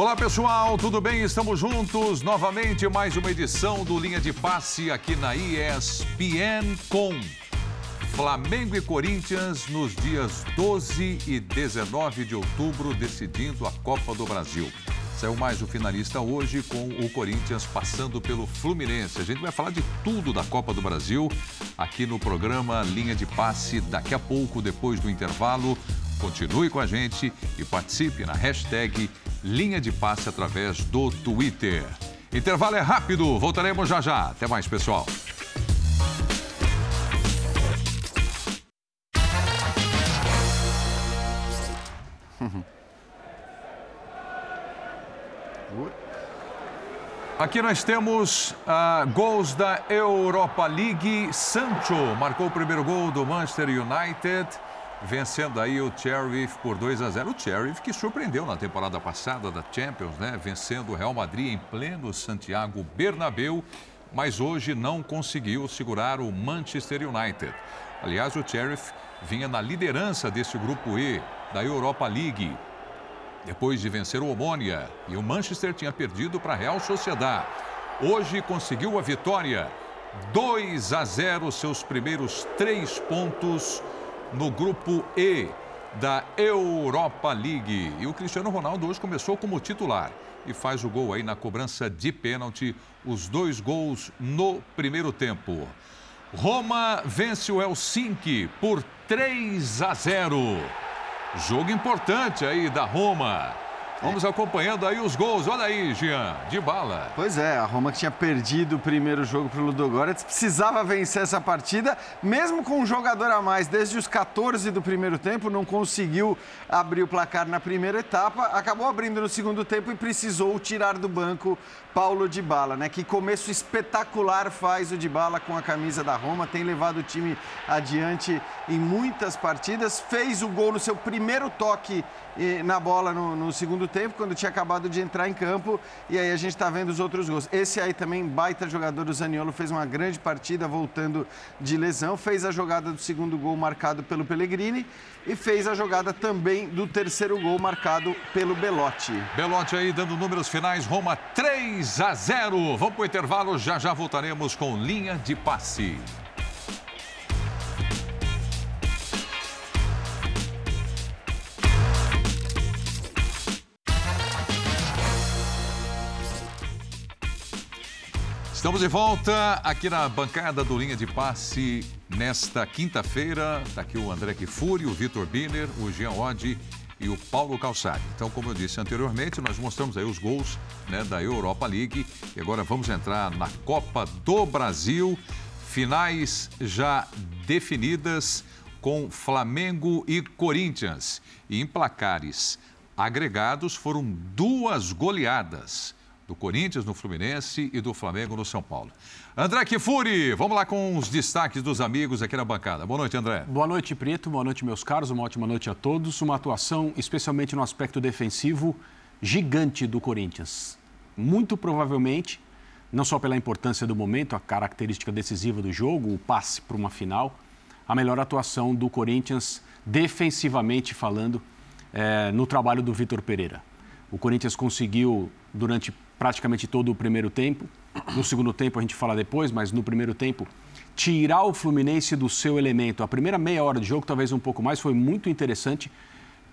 Olá pessoal, tudo bem? Estamos juntos novamente mais uma edição do Linha de Passe aqui na ESPN com Flamengo e Corinthians nos dias 12 e 19 de outubro decidindo a Copa do Brasil. Saiu mais o finalista hoje com o Corinthians passando pelo Fluminense. A gente vai falar de tudo da Copa do Brasil aqui no programa Linha de Passe daqui a pouco, depois do intervalo. Continue com a gente e participe na hashtag linha de passe através do Twitter. Intervalo é rápido, voltaremos já já. Até mais, pessoal. Aqui nós temos uh, gols da Europa League. Sancho marcou o primeiro gol do Manchester United vencendo aí o Sheriff por 2 a 0. O Sheriff que surpreendeu na temporada passada da Champions, né? Vencendo o Real Madrid em pleno Santiago Bernabéu, mas hoje não conseguiu segurar o Manchester United. Aliás, o Sheriff vinha na liderança desse grupo E da Europa League. Depois de vencer o Omônia e o Manchester tinha perdido para a Real Sociedad. Hoje conseguiu a vitória. 2 a 0, seus primeiros três pontos no grupo E da Europa League. E o Cristiano Ronaldo hoje começou como titular e faz o gol aí na cobrança de pênalti, os dois gols no primeiro tempo. Roma vence o Helsinki por 3 a 0. Jogo importante aí da Roma. Vamos acompanhando aí os gols. Olha aí, Jean, de bala. Pois é, a Roma que tinha perdido o primeiro jogo para o Ludogorets precisava vencer essa partida, mesmo com um jogador a mais. Desde os 14 do primeiro tempo, não conseguiu abrir o placar na primeira etapa, acabou abrindo no segundo tempo e precisou tirar do banco Paulo de Bala, né? Que começo espetacular faz o de Bala com a camisa da Roma, tem levado o time adiante em muitas partidas, fez o gol no seu primeiro toque na bola no, no, segundo tempo, quando tinha acabado de entrar em campo, e aí a gente está vendo os outros gols. Esse aí também, baita jogador, o Zaniolo, fez uma grande partida voltando de lesão, fez a jogada do segundo gol marcado pelo Pellegrini e fez a jogada também do terceiro gol marcado pelo Belotti. Belotti aí dando números finais, Roma 3 a 0. Vamos para o intervalo, já já voltaremos com linha de passe. Estamos de volta aqui na bancada do Linha de Passe nesta quinta-feira. Está aqui o André Kifuri, o Vitor Biner, o Jean Oddi e o Paulo Calçari. Então, como eu disse anteriormente, nós mostramos aí os gols né, da Europa League. E agora vamos entrar na Copa do Brasil. Finais já definidas com Flamengo e Corinthians. E em placares agregados foram duas goleadas do Corinthians no Fluminense e do Flamengo no São Paulo. André Kifuri, vamos lá com os destaques dos amigos aqui na bancada. Boa noite, André. Boa noite, Preto. Boa noite, meus caros. Uma ótima noite a todos. Uma atuação, especialmente no aspecto defensivo, gigante do Corinthians. Muito provavelmente, não só pela importância do momento, a característica decisiva do jogo, o passe para uma final, a melhor atuação do Corinthians, defensivamente falando, é, no trabalho do Vitor Pereira. O Corinthians conseguiu, durante praticamente todo o primeiro tempo. No segundo tempo a gente fala depois, mas no primeiro tempo, tirar o Fluminense do seu elemento. A primeira meia hora de jogo, talvez um pouco mais, foi muito interessante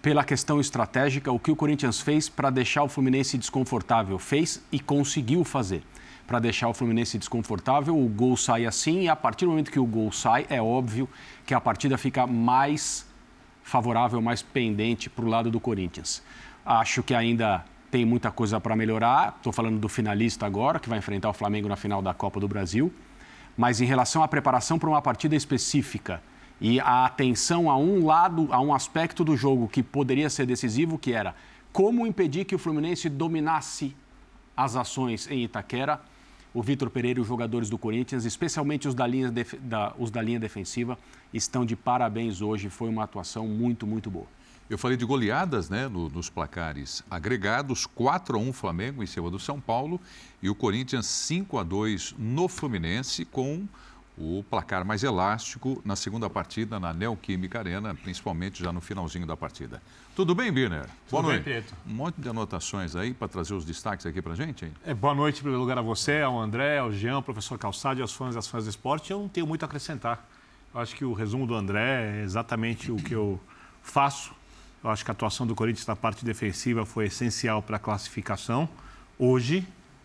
pela questão estratégica, o que o Corinthians fez para deixar o Fluminense desconfortável. Fez e conseguiu fazer. Para deixar o Fluminense desconfortável, o gol sai assim, e a partir do momento que o gol sai, é óbvio que a partida fica mais favorável, mais pendente para o lado do Corinthians. Acho que ainda tem muita coisa para melhorar. Estou falando do finalista agora, que vai enfrentar o Flamengo na final da Copa do Brasil. Mas em relação à preparação para uma partida específica e a atenção a um lado, a um aspecto do jogo que poderia ser decisivo, que era como impedir que o Fluminense dominasse as ações em Itaquera, o Vitor Pereira e os jogadores do Corinthians, especialmente os da, linha da, os da linha defensiva, estão de parabéns hoje. Foi uma atuação muito, muito boa. Eu falei de goleadas né, no, nos placares agregados, 4 a 1 Flamengo em cima do São Paulo e o Corinthians 5 a 2 no Fluminense com o placar mais elástico na segunda partida na Neoquímica Arena, principalmente já no finalzinho da partida. Tudo bem, Birner? Boa noite. Bem, um monte de anotações aí para trazer os destaques aqui para gente. Hein? É, boa noite, em primeiro lugar, a você, ao André, ao Jean, ao professor Calçado e aos fãs e às fãs do esporte. Eu não tenho muito a acrescentar. Eu acho que o resumo do André é exatamente o que eu faço. Eu acho que a atuação do Corinthians na parte defensiva foi essencial para a classificação. Hoje,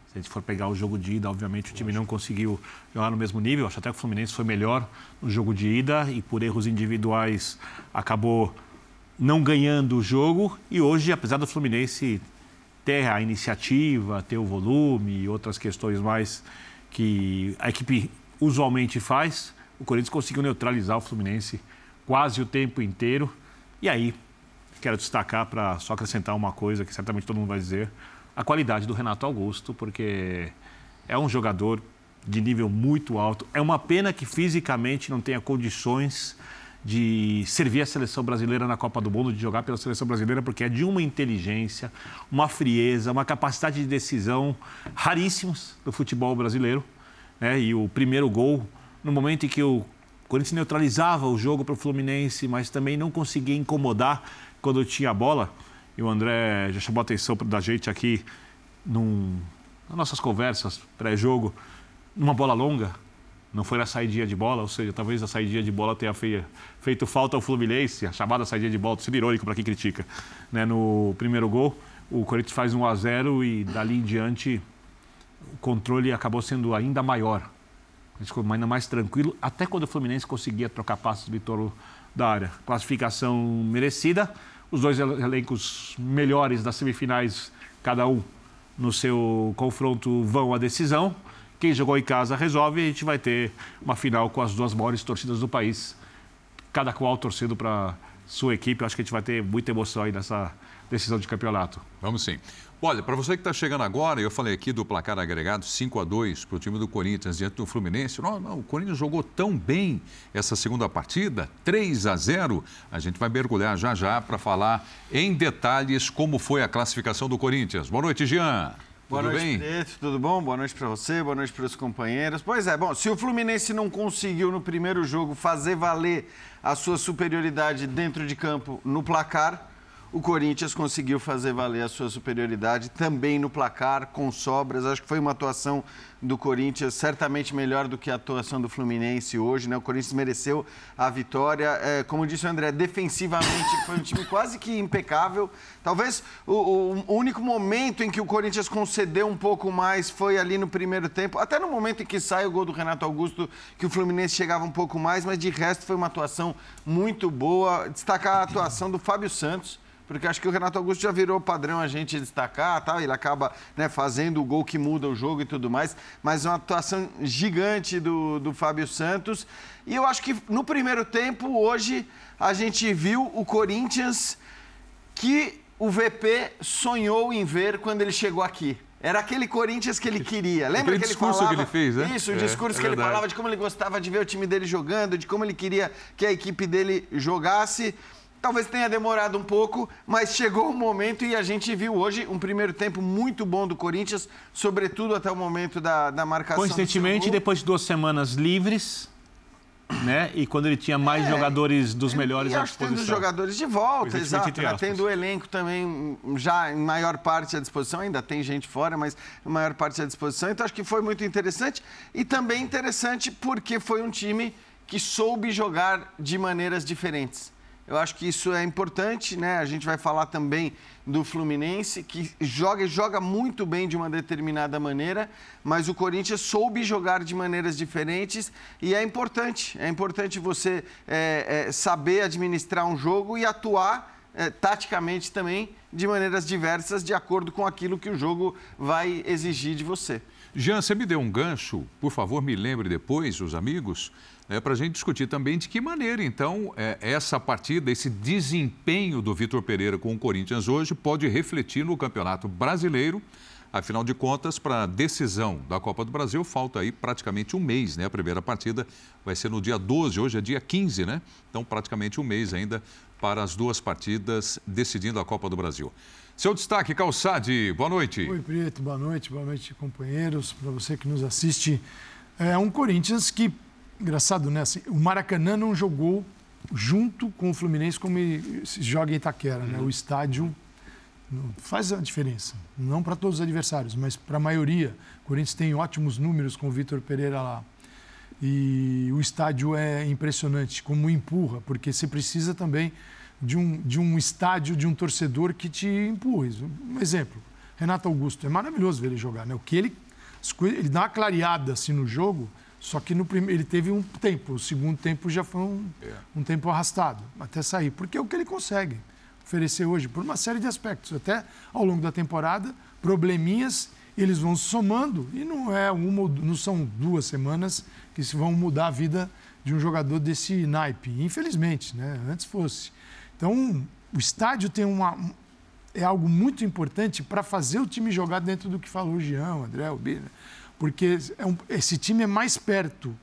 se a gente for pegar o jogo de ida, obviamente o time não conseguiu jogar no mesmo nível. Acho até que o Fluminense foi melhor no jogo de ida e por erros individuais acabou não ganhando o jogo. E hoje, apesar do Fluminense ter a iniciativa, ter o volume e outras questões mais que a equipe usualmente faz, o Corinthians conseguiu neutralizar o Fluminense quase o tempo inteiro. E aí, quero destacar para só acrescentar uma coisa que certamente todo mundo vai dizer a qualidade do Renato Augusto, porque é um jogador de nível muito alto. É uma pena que fisicamente não tenha condições de servir a seleção brasileira na Copa do Mundo, de jogar pela seleção brasileira, porque é de uma inteligência, uma frieza, uma capacidade de decisão raríssimos do futebol brasileiro. Né? E o primeiro gol, no momento em que o Corinthians neutralizava o jogo para o Fluminense, mas também não conseguia incomodar quando tinha a bola e o André já chamou a atenção da gente aqui num, nas nossas conversas pré-jogo, numa bola longa, não foi na saída de bola, ou seja, talvez a saída de bola tenha feito falta ao Fluminense, a chamada saída de bola, sendo irônico para quem critica. Né? No primeiro gol, o Corinthians faz 1 a 0 e dali em diante o controle acabou sendo ainda maior. Ficou ainda mais tranquilo, até quando o Fluminense conseguia trocar passos do torno da área. Classificação merecida, os dois elencos melhores das semifinais, cada um no seu confronto, vão à decisão. Quem jogou em casa resolve e a gente vai ter uma final com as duas maiores torcidas do país, cada qual torcendo para sua equipe. Acho que a gente vai ter muita emoção aí nessa decisão de campeonato. Vamos sim. Olha, para você que está chegando agora, eu falei aqui do placar agregado 5 a 2 para o time do Corinthians diante do Fluminense. Não, não, o Corinthians jogou tão bem essa segunda partida, 3 a 0. A gente vai mergulhar já já para falar em detalhes como foi a classificação do Corinthians. Boa noite, Jean. Boa tudo noite, bem? Preto, tudo bom? Boa noite para você, boa noite para os companheiros. Pois é, bom, se o Fluminense não conseguiu no primeiro jogo fazer valer a sua superioridade dentro de campo no placar, o Corinthians conseguiu fazer valer a sua superioridade também no placar, com sobras. Acho que foi uma atuação do Corinthians certamente melhor do que a atuação do Fluminense hoje. Né? O Corinthians mereceu a vitória. É, como disse o André, defensivamente foi um time quase que impecável. Talvez o, o, único momento em que o Corinthians concedeu um pouco mais foi ali no primeiro tempo, até no momento em que sai o gol do Renato Augusto, que o Fluminense chegava um pouco mais, mas de resto foi uma atuação muito boa. Destacar a atuação do Fábio Santos porque acho que o Renato Augusto já virou padrão a gente destacar, tá? ele acaba né, fazendo o gol que muda o jogo e tudo mais, mas uma atuação gigante do, do Fábio Santos. E eu acho que no primeiro tempo, hoje, a gente viu o Corinthians que o VP sonhou em ver quando ele chegou aqui. Era aquele Corinthians que ele queria. Lembra aquele que ele discurso falava? que ele fez, né? Isso, o é, discurso é que ele falava de como ele gostava de ver o time dele jogando, de como ele queria que a equipe dele jogasse. Talvez tenha demorado um pouco, mas chegou o momento e a gente viu hoje um primeiro tempo muito bom do Corinthians, sobretudo até o momento da, da marcação. Coincidentemente, depois de duas semanas livres, né? E quando ele tinha mais é, jogadores dos melhores e à disposição. Tendo jogadores de volta, exato. Né? Tendo o elenco também já em maior parte à disposição, ainda tem gente fora, mas em maior parte à disposição. Então acho que foi muito interessante. E também interessante porque foi um time que soube jogar de maneiras diferentes. Eu acho que isso é importante, né? A gente vai falar também do Fluminense, que joga joga muito bem de uma determinada maneira, mas o Corinthians soube jogar de maneiras diferentes e é importante. É importante você é, é, saber administrar um jogo e atuar é, taticamente também de maneiras diversas, de acordo com aquilo que o jogo vai exigir de você. Jean, você me deu um gancho, por favor, me lembre depois, os amigos é, para a gente discutir também de que maneira, então, é, essa partida, esse desempenho do Vitor Pereira com o Corinthians hoje pode refletir no Campeonato Brasileiro. Afinal de contas, para a decisão da Copa do Brasil, falta aí praticamente um mês, né? A primeira partida vai ser no dia 12, hoje é dia 15, né? Então, praticamente um mês ainda para as duas partidas decidindo a Copa do Brasil. Seu destaque, Calçade, boa noite. Oi, Preto, boa noite, boa noite, companheiros, para você que nos assiste. É um Corinthians que engraçado, né? Assim, o Maracanã não jogou junto com o Fluminense como se joga em Itaquera, né? O estádio faz a diferença. Não para todos os adversários, mas para a maioria. O Corinthians tem ótimos números com o Vitor Pereira lá. E o estádio é impressionante, como empurra, porque você precisa também de um, de um estádio, de um torcedor que te empurre. Um exemplo, Renato Augusto, é maravilhoso ver ele jogar. Né? O que ele, ele dá uma clareada assim, no jogo, só que no primeiro, ele teve um tempo, o segundo tempo já foi um, é. um tempo arrastado até sair, porque é o que ele consegue oferecer hoje, por uma série de aspectos. Até ao longo da temporada, probleminhas, eles vão somando e não é uma, não são duas semanas que se vão mudar a vida de um jogador desse naipe. Infelizmente, né? Antes fosse. Então, o estádio tem uma é algo muito importante para fazer o time jogar dentro do que falou o Jean, o André, o Bira, porque é um, esse time é mais perto,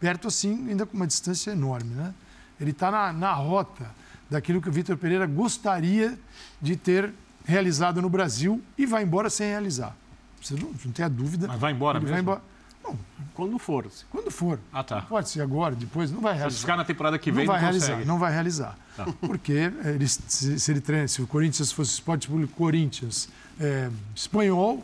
perto assim, ainda com uma distância enorme, né? Ele está na, na rota daquilo que o Vitor Pereira gostaria de ter realizado no Brasil e vai embora sem realizar. Você não, não tem a dúvida. Mas vai embora mesmo? Vai embora. Não, quando for. Quando for. Ah, tá. Pode ser agora, depois, não vai realizar. Se ficar na temporada que vem, não vai não realizar. Não vai realizar. Tá. Porque ele, se, se, ele treina, se o Corinthians fosse esporte público Corinthians, é, espanhol,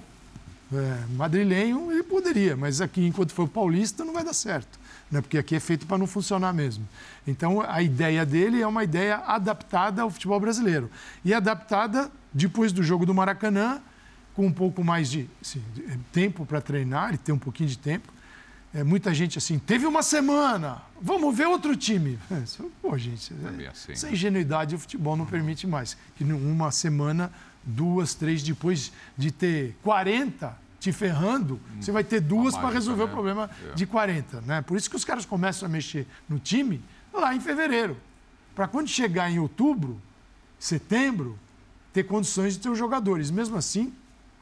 é, madrilenho, ele poderia, mas aqui, enquanto for paulista, não vai dar certo né? porque aqui é feito para não funcionar mesmo. Então, a ideia dele é uma ideia adaptada ao futebol brasileiro. E adaptada depois do jogo do Maracanã, com um pouco mais de, assim, de eh, tempo para treinar, ele tem um pouquinho de tempo. É, muita gente assim, teve uma semana, vamos ver outro time. Pô, gente, é, assim, essa ingenuidade o futebol não permite mais. Que numa semana, duas, três, depois de ter 40, te ferrando, você vai ter duas para resolver né? o problema é. de 40. Né? Por isso que os caras começam a mexer no time lá em fevereiro. Para quando chegar em outubro, setembro, ter condições de ter os jogadores. Mesmo assim,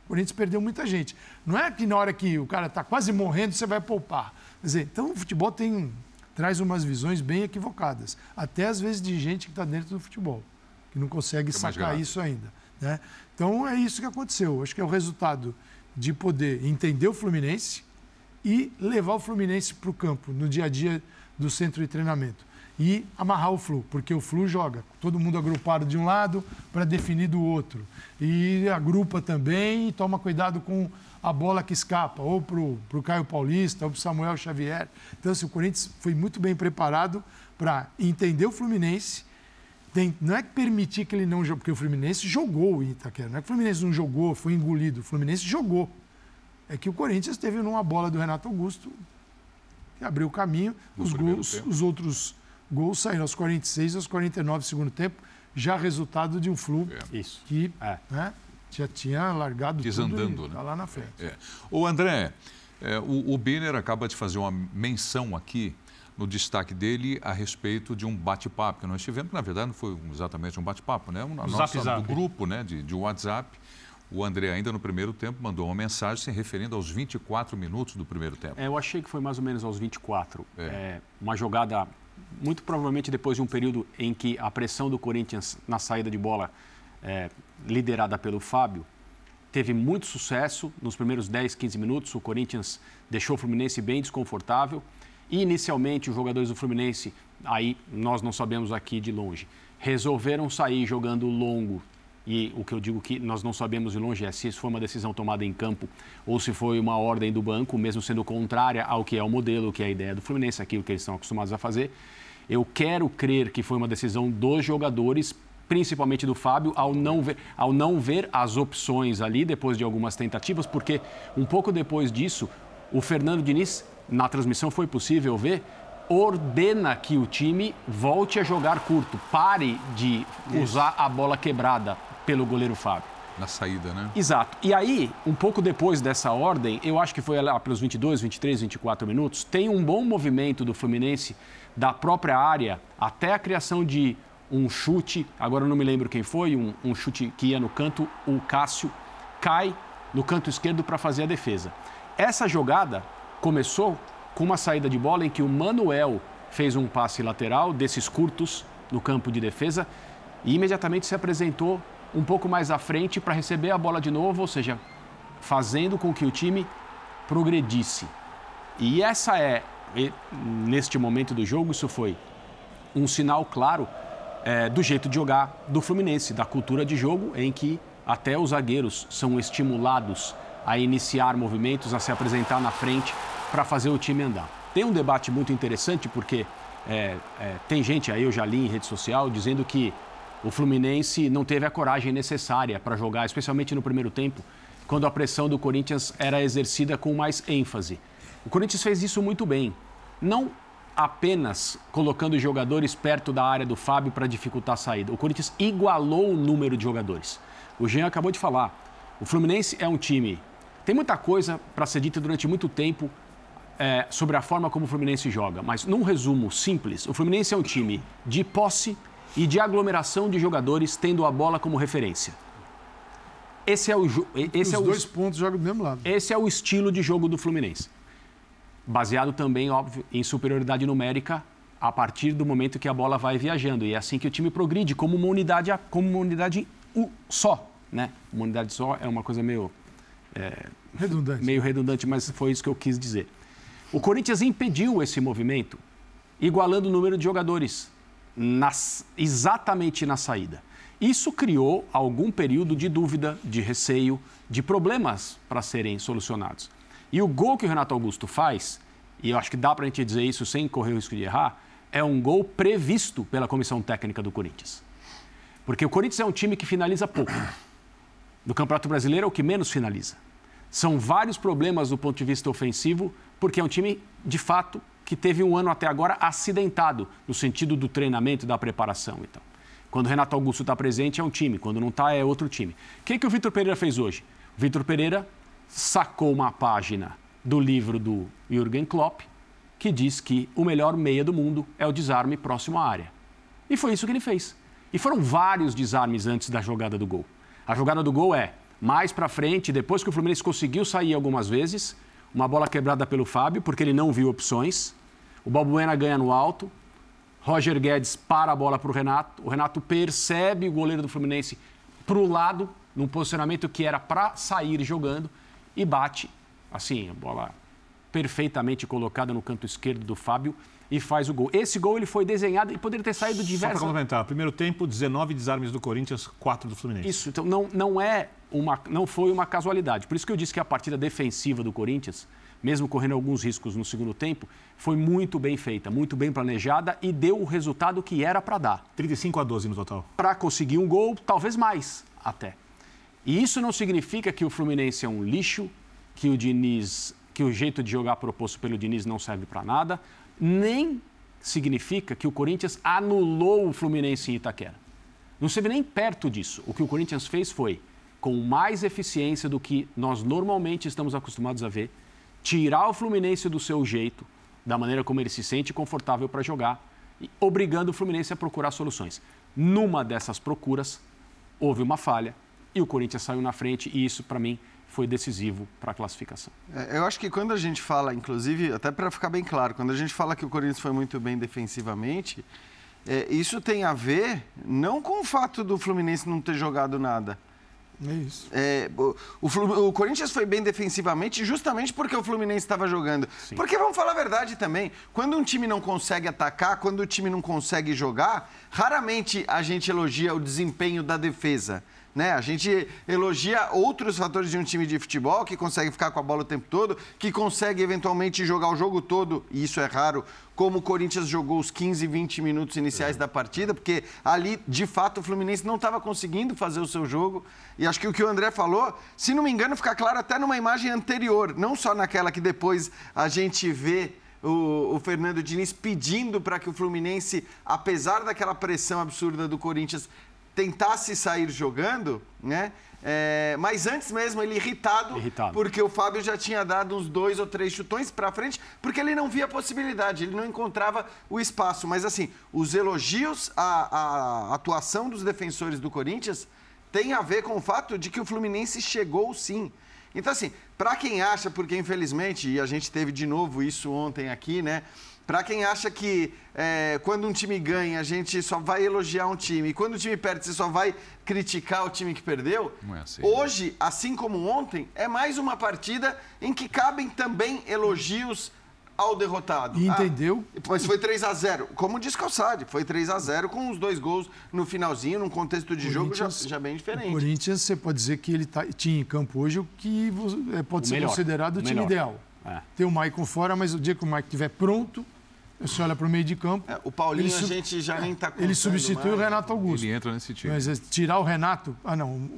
o Corinthians perdeu muita gente. Não é que na hora que o cara está quase morrendo, você vai poupar. Quer dizer, então o futebol tem, traz umas visões bem equivocadas. Até às vezes de gente que está dentro do futebol, que não consegue é sacar isso ainda. Né? Então é isso que aconteceu. Acho que é o resultado de poder entender o Fluminense e levar o Fluminense para o campo no dia a dia do centro de treinamento. E amarrar o Flu, porque o Flu joga, todo mundo agrupado de um lado para definir do outro. E agrupa também e toma cuidado com a bola que escapa, ou para o Caio Paulista, ou para o Samuel Xavier. Então, assim, o Corinthians foi muito bem preparado para entender o Fluminense tem, não é que permitir que ele não jogue, porque o Fluminense jogou o Itaquera. Não é que o Fluminense não jogou, foi engolido. O Fluminense jogou. É que o Corinthians teve numa bola do Renato Augusto que abriu o caminho. os, gols, os outros gols saíram aos 46 e aos 49 do segundo tempo, já resultado de um Flu é. Que é. né, já tinha largado Desandando, tudo né? tá lá na frente. É. O André, é, o, o Biner acaba de fazer uma menção aqui no destaque dele a respeito de um bate-papo que nós tivemos, que na verdade não foi exatamente um bate-papo, né? Zap, zap. do grupo né? de, de WhatsApp. O André, ainda no primeiro tempo, mandou uma mensagem se referindo aos 24 minutos do primeiro tempo. É, eu achei que foi mais ou menos aos 24. É. É, uma jogada, muito provavelmente depois de um período em que a pressão do Corinthians na saída de bola, é, liderada pelo Fábio, teve muito sucesso nos primeiros 10, 15 minutos. O Corinthians deixou o Fluminense bem desconfortável. Inicialmente, os jogadores do Fluminense, aí nós não sabemos aqui de longe, resolveram sair jogando longo. E o que eu digo que nós não sabemos de longe é se isso foi uma decisão tomada em campo ou se foi uma ordem do banco, mesmo sendo contrária ao que é o modelo, que é a ideia do Fluminense, aquilo que eles estão acostumados a fazer. Eu quero crer que foi uma decisão dos jogadores, principalmente do Fábio, ao não ver, ao não ver as opções ali depois de algumas tentativas, porque um pouco depois disso, o Fernando Diniz na transmissão foi possível ver, ordena que o time volte a jogar curto, pare de Isso. usar a bola quebrada pelo goleiro Fábio. Na saída, né? Exato. E aí, um pouco depois dessa ordem, eu acho que foi lá pelos 22, 23, 24 minutos, tem um bom movimento do Fluminense da própria área até a criação de um chute, agora eu não me lembro quem foi, um, um chute que ia no canto, o Cássio cai no canto esquerdo para fazer a defesa. Essa jogada começou com uma saída de bola em que o Manuel fez um passe lateral desses curtos no campo de defesa e imediatamente se apresentou um pouco mais à frente para receber a bola de novo, ou seja, fazendo com que o time progredisse. E essa é neste momento do jogo, isso foi um sinal claro é, do jeito de jogar do Fluminense, da cultura de jogo em que até os zagueiros são estimulados a iniciar movimentos, a se apresentar na frente para fazer o time andar. Tem um debate muito interessante porque é, é, tem gente aí, eu já li em rede social, dizendo que o Fluminense não teve a coragem necessária para jogar, especialmente no primeiro tempo, quando a pressão do Corinthians era exercida com mais ênfase. O Corinthians fez isso muito bem. Não apenas colocando jogadores perto da área do Fábio para dificultar a saída. O Corinthians igualou o número de jogadores. O Jean acabou de falar. O Fluminense é um time. Tem muita coisa para ser dita durante muito tempo é, sobre a forma como o Fluminense joga, mas num resumo simples, o Fluminense é um time de posse e de aglomeração de jogadores tendo a bola como referência. Esse é o esse Os é o, dois pontos jogam do mesmo lado. Esse é o estilo de jogo do Fluminense. Baseado também, óbvio, em superioridade numérica a partir do momento que a bola vai viajando. E é assim que o time progride, como uma unidade, como uma unidade só. Né? Uma unidade só é uma coisa meio. É, redundante. Meio redundante, mas foi isso que eu quis dizer. O Corinthians impediu esse movimento, igualando o número de jogadores nas, exatamente na saída. Isso criou algum período de dúvida, de receio, de problemas para serem solucionados. E o gol que o Renato Augusto faz, e eu acho que dá para a gente dizer isso sem correr o risco de errar, é um gol previsto pela comissão técnica do Corinthians. Porque o Corinthians é um time que finaliza pouco. No Campeonato Brasileiro é o que menos finaliza. São vários problemas do ponto de vista ofensivo, porque é um time, de fato, que teve um ano até agora acidentado, no sentido do treinamento, da preparação e tal. Quando o Renato Augusto está presente, é um time. Quando não está, é outro time. O que, que o Vitor Pereira fez hoje? O Vitor Pereira sacou uma página do livro do Jürgen Klopp, que diz que o melhor meia do mundo é o desarme próximo à área. E foi isso que ele fez. E foram vários desarmes antes da jogada do gol. A jogada do gol é mais para frente, depois que o Fluminense conseguiu sair algumas vezes, uma bola quebrada pelo Fábio, porque ele não viu opções. O Balbuena ganha no alto. Roger Guedes para a bola para o Renato. O Renato percebe o goleiro do Fluminense para o lado, num posicionamento que era para sair jogando, e bate, assim, a bola perfeitamente colocada no canto esquerdo do Fábio e faz o gol. Esse gol ele foi desenhado e poderia ter saído diversas... Só para complementar, primeiro tempo, 19 desarmes do Corinthians, 4 do Fluminense. Isso, então não, não, é uma, não foi uma casualidade. Por isso que eu disse que a partida defensiva do Corinthians, mesmo correndo alguns riscos no segundo tempo, foi muito bem feita, muito bem planejada e deu o resultado que era para dar. 35 a 12 no total. Para conseguir um gol, talvez mais até. E isso não significa que o Fluminense é um lixo, que o Diniz, que o jeito de jogar proposto pelo Diniz não serve para nada, nem significa que o Corinthians anulou o Fluminense em Itaquera. Não esteve nem perto disso. O que o Corinthians fez foi, com mais eficiência do que nós normalmente estamos acostumados a ver, tirar o Fluminense do seu jeito, da maneira como ele se sente confortável para jogar, obrigando o Fluminense a procurar soluções. Numa dessas procuras, houve uma falha e o Corinthians saiu na frente, e isso, para mim, foi decisivo para a classificação. É, eu acho que quando a gente fala, inclusive, até para ficar bem claro, quando a gente fala que o Corinthians foi muito bem defensivamente, é, isso tem a ver não com o fato do Fluminense não ter jogado nada. É isso. É, o, o, o, Corinthians foi bem defensivamente justamente porque o Fluminense estava jogando. Sim. Porque vamos falar a verdade também, quando um time não consegue atacar, quando o time não consegue jogar, raramente a gente elogia o desempenho da defesa. Né? A gente elogia outros fatores de um time de futebol que consegue ficar com a bola o tempo todo, que consegue eventualmente jogar o jogo todo, e isso é raro, como o Corinthians jogou os 15, 20 minutos iniciais é. da partida, porque ali, de fato, o Fluminense não estava conseguindo fazer o seu jogo. E acho que o que o André falou, se não me engano, fica claro até numa imagem anterior, não só naquela que depois a gente vê o, o, Fernando Diniz pedindo para que o Fluminense, apesar daquela pressão absurda do Corinthians, tentasse sair jogando, né? É, mas antes mesmo ele irritado, irritado, porque o Fábio já tinha dado uns dois ou três chutões para frente, porque ele não via a possibilidade, ele não encontrava o espaço. Mas assim, os elogios à, à atuação dos defensores do Corinthians têm a ver com o fato de que o Fluminense chegou sim. Então assim, para quem acha, porque infelizmente, e a gente teve de novo isso ontem aqui, né? Para quem acha que é, quando um time ganha, a gente só vai elogiar um time, e quando o time perde, você só vai criticar o time que perdeu, é assim, hoje, né? assim como ontem, é mais uma partida em que cabem também elogios ao derrotado. E entendeu? Ah, mas foi 3 a 0 Como diz Calçade, foi 3 a 0 com os dois gols no finalzinho, num contexto de jogo já, já bem diferente. O Corinthians, você pode dizer que ele tá, tinha em campo hoje o que é, pode O ser melhor, considerado o o time melhor. ideal. É. Tem o Maicon fora, mas o dia que o Maicon estiver pronto, você olha para o meio de campo. É, o Paulinho ele a gente já nem tá Ele substitui o mais. Renato Augusto. Ele entra nesse time. Mas é, tirar o Renato, ah não,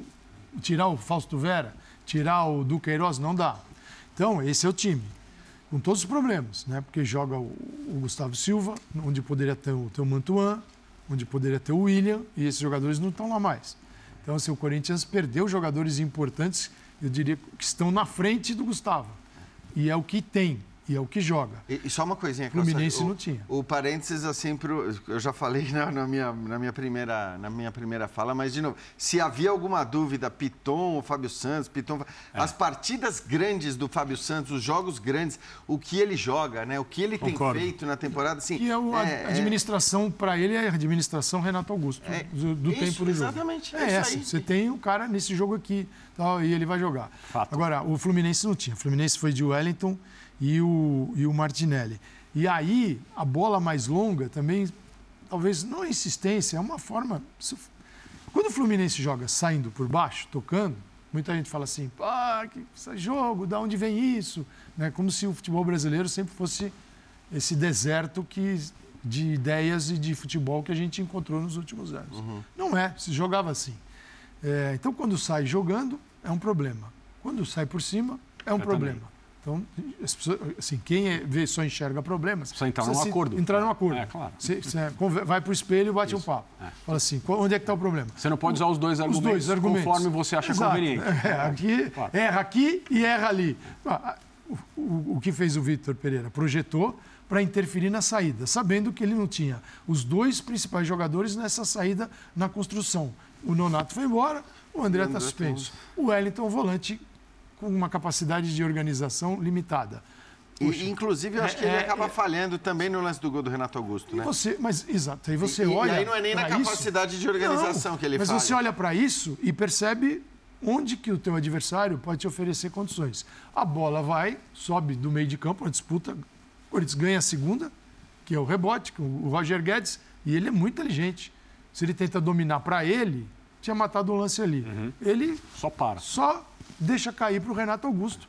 tirar o Fausto Vera, tirar o Duqueiroz, não dá. Então, esse é o time. Com todos os problemas, né? Porque joga o, o Gustavo Silva, onde poderia ter o, ter o Mantuan, onde poderia ter o William, e esses jogadores não estão lá mais. Então, assim, o Corinthians perdeu jogadores importantes, eu diria, que estão na frente do Gustavo. E é o que tem, e é o que joga. E, e só uma coisinha, Fluminense Calçade, o- não tinha. O parênteses, assim, pro, eu já falei na, na minha, na, minha primeira, na minha primeira fala, mas, de novo, se havia alguma dúvida, Piton ou Fábio Santos, Piton, É. as partidas grandes do Fábio Santos, os jogos grandes, o que ele joga, né? O que ele Concordo. tem feito na temporada, assim... Que é o- a é- é- administração, para ele, é a administração Renato Augusto, É, do, do isso, tempo do jogo. exatamente, é É essa. aí. Você tem um cara nesse jogo aqui tal, e ele vai jogar. Fato. Agora, o Fluminense não tinha. O Fluminense foi de Wellington e o, e o Martinelli. E aí, a bola mais longa também, talvez não é insistência, é uma forma. Quando o Fluminense joga saindo por baixo, tocando, muita gente fala assim: pá, que esse jogo, da onde vem isso? Né? Como se o futebol brasileiro sempre fosse esse deserto que, de ideias e de futebol que a gente encontrou nos últimos anos. Não é, se jogava assim. É, então, quando sai jogando, é um problema. Quando sai por cima, é um problema. Então, as pessoas, assim, quem é- vê só enxerga problemas. Precisa entrar num acordo. Entrar num acordo. É, claro. Você, você vai para o espelho e bate um papo. Fala assim, onde é que está o problema? Você não pode usar os dois Os argumentos, dois argumentos. conforme você acha Exato. conveniente. É, aqui, Claro. Erra aqui e erra ali. Ah, O, o- o que fez o Vitor Pereira? Projetou para interferir na saída, sabendo que ele não tinha os dois principais jogadores nessa saída na construção. O Nonato foi embora, o André está suspenso. O Wellington, volante com uma capacidade de organização limitada. E, inclusive, eu acho que ele é- acaba é- falhando também no lance do gol do Renato Augusto, E né? você, mas exato, aí você E- e olha. aí não é nem na pra isso- capacidade de organização Não, que ele Mas falha. você olha para isso e percebe onde que o teu adversário pode te oferecer condições. A bola vai, sobe do meio de campo, uma disputa, o Corinthians ganha a segunda, que é o rebote, o Roger Guedes, e ele é muito inteligente. Se ele tenta dominar para ele, tinha matado o lance ali. Uhum. Ele Só para. só deixa cair para o Renato Augusto.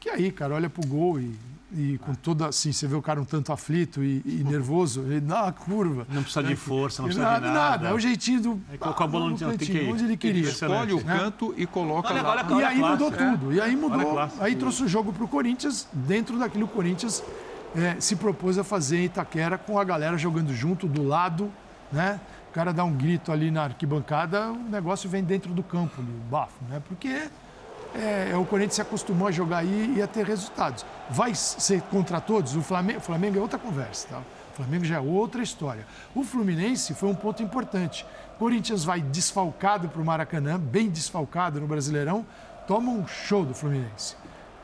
Que aí, cara, olha pro gol e, e com toda assim, você vê o cara um tanto aflito e, e nervoso, ele dá uma curva. Não precisa de força, não precisa nada, de nada. É o jeitinho do. Aí colocou a bola no que cantinho, onde ele queria. Escolhe o canto e coloca Olha, lá. olha, E aí mudou classe, é. tudo. E aí mudou. classe. Aí trouxe o jogo para o Corinthians, dentro daquilo o Corinthians eh, se propôs a fazer em Itaquera, com a galera jogando junto, do lado, né? O cara dá um grito ali na arquibancada, o negócio vem dentro do campo, do bafo, né? Porque é, é, o Corinthians se acostumou a jogar aí e a ter resultados. Vai ser contra todos? O Flamengo, o Flamengo é outra conversa, tá? O Flamengo já é outra história. O Fluminense foi um ponto importante. O Corinthians vai desfalcado para o Maracanã, bem desfalcado no Brasileirão, toma um show do Fluminense.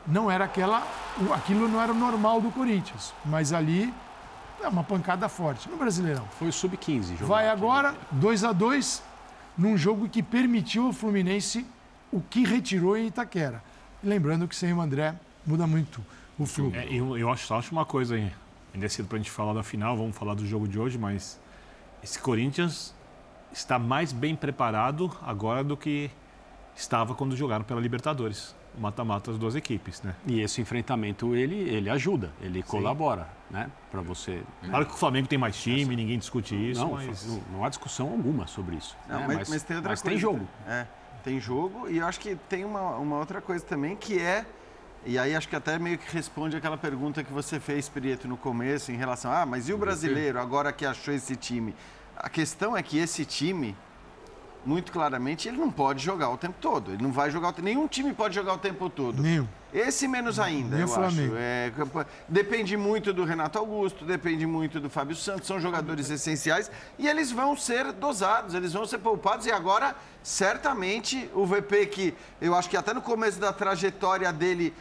Não era aquela, o- aquilo não era o normal do Corinthians, mas ali é uma pancada forte no Brasileirão. Foi o sub-15. jogou Vai agora, 2 a 2 num jogo que permitiu ao Fluminense o que retirou em Itaquera. Lembrando que sem o André muda muito o fluxo. É, eu, eu acho, acho uma coisa aí. Ainda é cedo pra gente falar da final, vamos falar do jogo de hoje, mas esse Corinthians está mais bem preparado agora do que estava quando jogaram pela Libertadores. O Mata-mata das duas equipes, né? E esse enfrentamento, ele, ele ajuda, ele colabora, né? Para você... Claro que o Flamengo tem mais time, ninguém discute isso, não, mas... não, não há discussão alguma sobre isso. Não, né? mas, mas tem outra mas coisa. tem jogo. É, tem jogo e eu acho que tem uma, uma outra coisa também que é. E aí acho que até meio que responde aquela pergunta que você fez, Prieto, no começo, em relação. Ah, mas e o brasileiro agora que achou esse time? A questão é que esse time, muito claramente, ele não pode jogar o tempo todo. Ele não vai jogar o tempo. Nenhum time pode jogar o tempo todo. Nenhum. Esse menos ainda, Nem eu Flamengo. acho. É, depende muito do Renato Augusto, depende muito do Fábio Santos, são jogadores essenciais e eles vão ser dosados, eles vão ser poupados. E agora, certamente, o VP, que eu acho que até no começo da trajetória dele,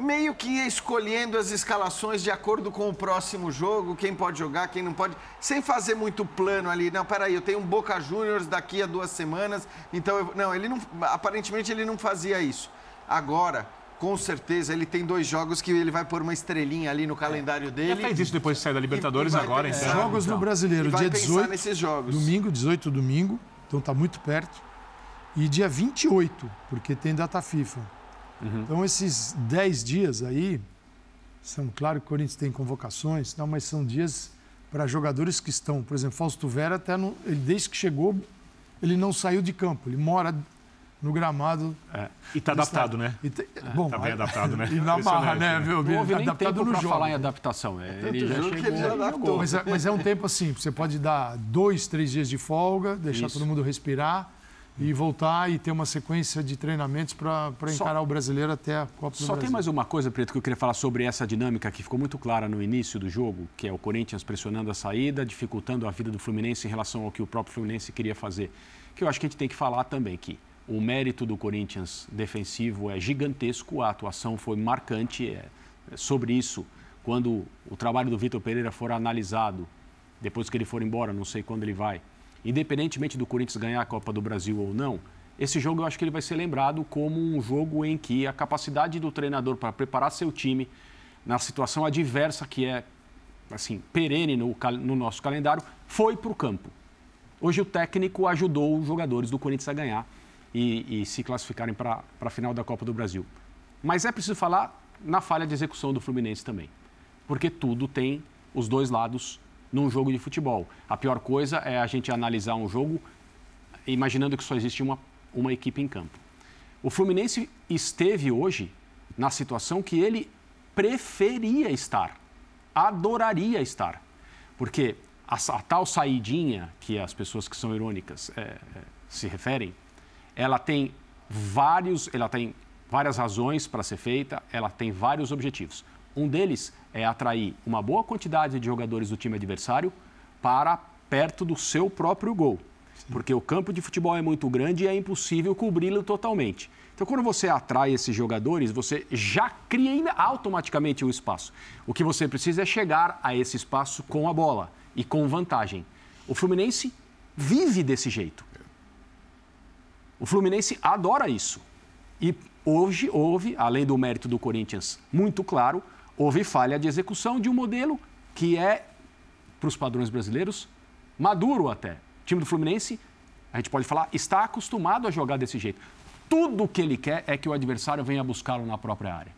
meio que ia escolhendo as escalações de acordo com o próximo jogo, quem pode jogar, quem não pode, sem fazer muito plano ali. Não, peraí, eu tenho um Boca Juniors daqui a duas semanas, então eu, não, ele não, aparentemente ele não fazia isso. Agora, com certeza ele tem dois jogos que ele vai pôr uma estrelinha ali no calendário Já dele. fez isso depois de sair da Libertadores E- e agora, pensar- então. Jogos no E Brasileiro, dia pensar 18, nesses jogos. domingo, 18 domingo, então está muito perto. E dia 28, porque tem data FIFA. Então esses 10 dias aí, são claro que o Corinthians tem convocações, não, mas são dias para jogadores que estão, por exemplo, Fausto Vera, até no- ele, desde que chegou, ele não saiu de campo, ele mora no gramado. É. E está do adaptado, né? E te- bom, tá bem aí- adaptado, né? E na Impressionante, né, né? viu? Não houve nem adaptado tempo no para jogo. falar em adaptação. É, Ele já chegou. ele já adaptou. Mas é, mas é um tempo assim, você pode dar dois, três dias de folga, deixar Isso. todo mundo respirar e voltar e ter uma sequência de treinamentos para Só- encarar o brasileiro até a Copa do Só Brasil. tem mais uma coisa, Preto, que eu queria falar sobre essa dinâmica que ficou muito clara no início do jogo, que é o Corinthians pressionando a saída, dificultando a vida do Fluminense em relação ao que o próprio Fluminense queria fazer. Que eu acho que a gente tem que falar também que o mérito do Corinthians defensivo é gigantesco, a atuação foi marcante. É, é sobre isso, quando o trabalho do Vitor Pereira for analisado, depois que ele for embora, não sei quando ele vai, independentemente do Corinthians ganhar a Copa do Brasil ou não, esse jogo eu acho que ele vai ser lembrado como um jogo em que a capacidade do treinador para preparar seu time na situação adversa que é assim perene no, no nosso calendário foi para o campo. Hoje o técnico ajudou os jogadores do Corinthians a ganhar e, e se classificarem para a final da Copa do Brasil. Mas é preciso falar na falha de execução do Fluminense também, porque tudo tem os dois lados num jogo de futebol. A pior coisa é a gente analisar um jogo imaginando que só existe uma, uma equipe em campo. O Fluminense esteve hoje na situação que ele preferia estar, adoraria estar. Porque a, a tal saidinha, que as pessoas que são irônicas é, é, se referem, ela tem vários, ela tem várias razões para ser feita, ela tem vários objetivos. Um deles é atrair uma boa quantidade de jogadores do time adversário para perto do seu próprio gol. Porque o campo de futebol é muito grande e é impossível cobri-lo totalmente. Então, quando você atrai esses jogadores, você já cria automaticamente um espaço. O que você precisa é chegar a esse espaço com a bola e com vantagem. O Fluminense vive desse jeito. O Fluminense adora isso. E hoje houve, além do mérito do Corinthians muito claro, houve falha de execução de um modelo que é, para os padrões brasileiros, maduro até. O time do Fluminense, a gente pode falar, está acostumado a jogar desse jeito. Tudo o que ele quer é que o adversário venha buscá-lo na própria área.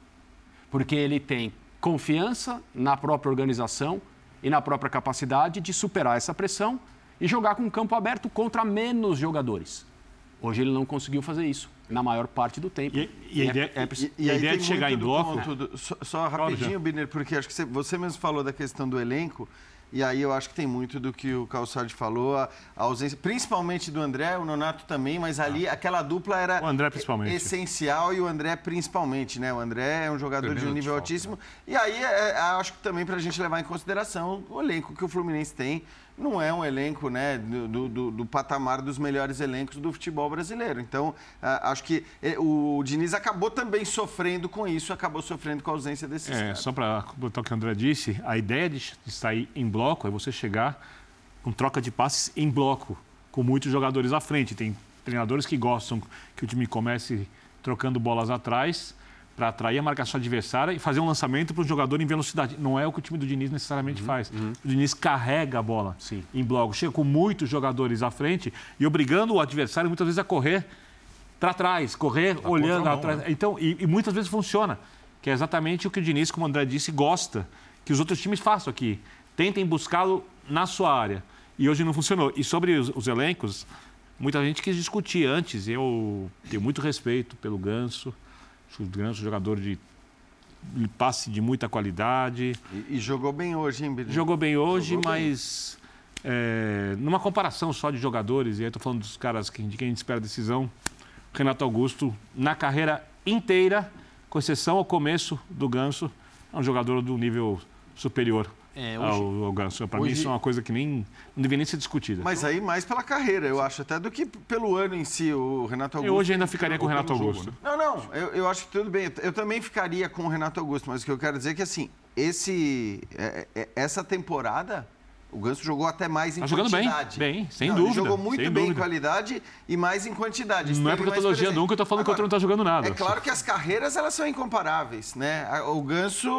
Porque ele tem confiança na própria organização e na própria capacidade de superar essa pressão e jogar com o campo aberto contra menos jogadores. Hoje ele não conseguiu fazer isso na maior parte do tempo. E- e a É- ideia- é preciso- E a aí ideia de chegar em bloco- ponto do- só, só rapidinho. Biner, porque acho que você, você mesmo falou da questão do elenco. E aí eu acho que tem muito do que o Calçade falou, a, a ausência, principalmente do André, o Nonato também, mas ali aquela dupla era Ah. O André, principalmente. essencial e o André principalmente, né? O André é um jogador de um nível desfalque, altíssimo. E aí é, é, acho que também para a gente levar em consideração o elenco que o Fluminense tem. Não é um elenco né, do, do- do- patamar dos melhores elencos do futebol brasileiro. Então, acho que o Diniz acabou também sofrendo com isso, acabou sofrendo com a ausência desses É, só para botar o que o André disse, a ideia de, de sair em bloco é você chegar com troca de passes em bloco, com muitos jogadores à frente. Tem treinadores que gostam que o time comece trocando bolas atrás para atrair a marcação adversária e fazer um lançamento para o jogador em velocidade. Não é o que o time do Diniz necessariamente faz. O Diniz carrega a bola Sim. em bloco, chega com muitos jogadores à frente e obrigando o adversário muitas vezes a correr para trás, correr olhando contramão, atrás. né? Então, e, e muitas vezes funciona, que é exatamente o que o Diniz, como o André disse, gosta que os outros times façam aqui. Tentem buscá-lo na sua área. E hoje não funcionou. E sobre os, os elencos, muita gente quis discutir antes. Eu tenho muito respeito pelo Ganso. O Ganso é um jogador de, passe de muita qualidade. E, e jogou bem hoje, hein, Biner? Jogou bem hoje, Jogou bem. mas é, numa comparação só de jogadores, e aí estou falando dos caras que, de quem a gente espera decisão, Renato Augusto, na carreira inteira, com exceção ao começo do Ganso, é um jogador do nível superior É, hoje- ao, ao Ganso. Para mim isso é uma coisa que nem não deveria nem ser discutida. Mas aí mais pela carreira, eu acho, até do que pelo ano em si, o Renato Augusto. eu hoje ainda ficaria com o Renato pelo jogo, Augusto. né? Não, não, eu, eu acho que tudo bem. Eu também ficaria com o Renato Augusto, mas o que eu quero dizer é que, assim, esse, é- é- essa temporada O Ganso jogou até mais em Tá jogando bem, quantidade. bem, sem Não, dúvida, Ele jogou muito bem dúvida. em qualidade e mais em quantidade. Não é porque eu elogiando um que eu tô falando que o outro não tá jogando nada. É claro que as carreiras elas são incomparáveis, né? O Ganso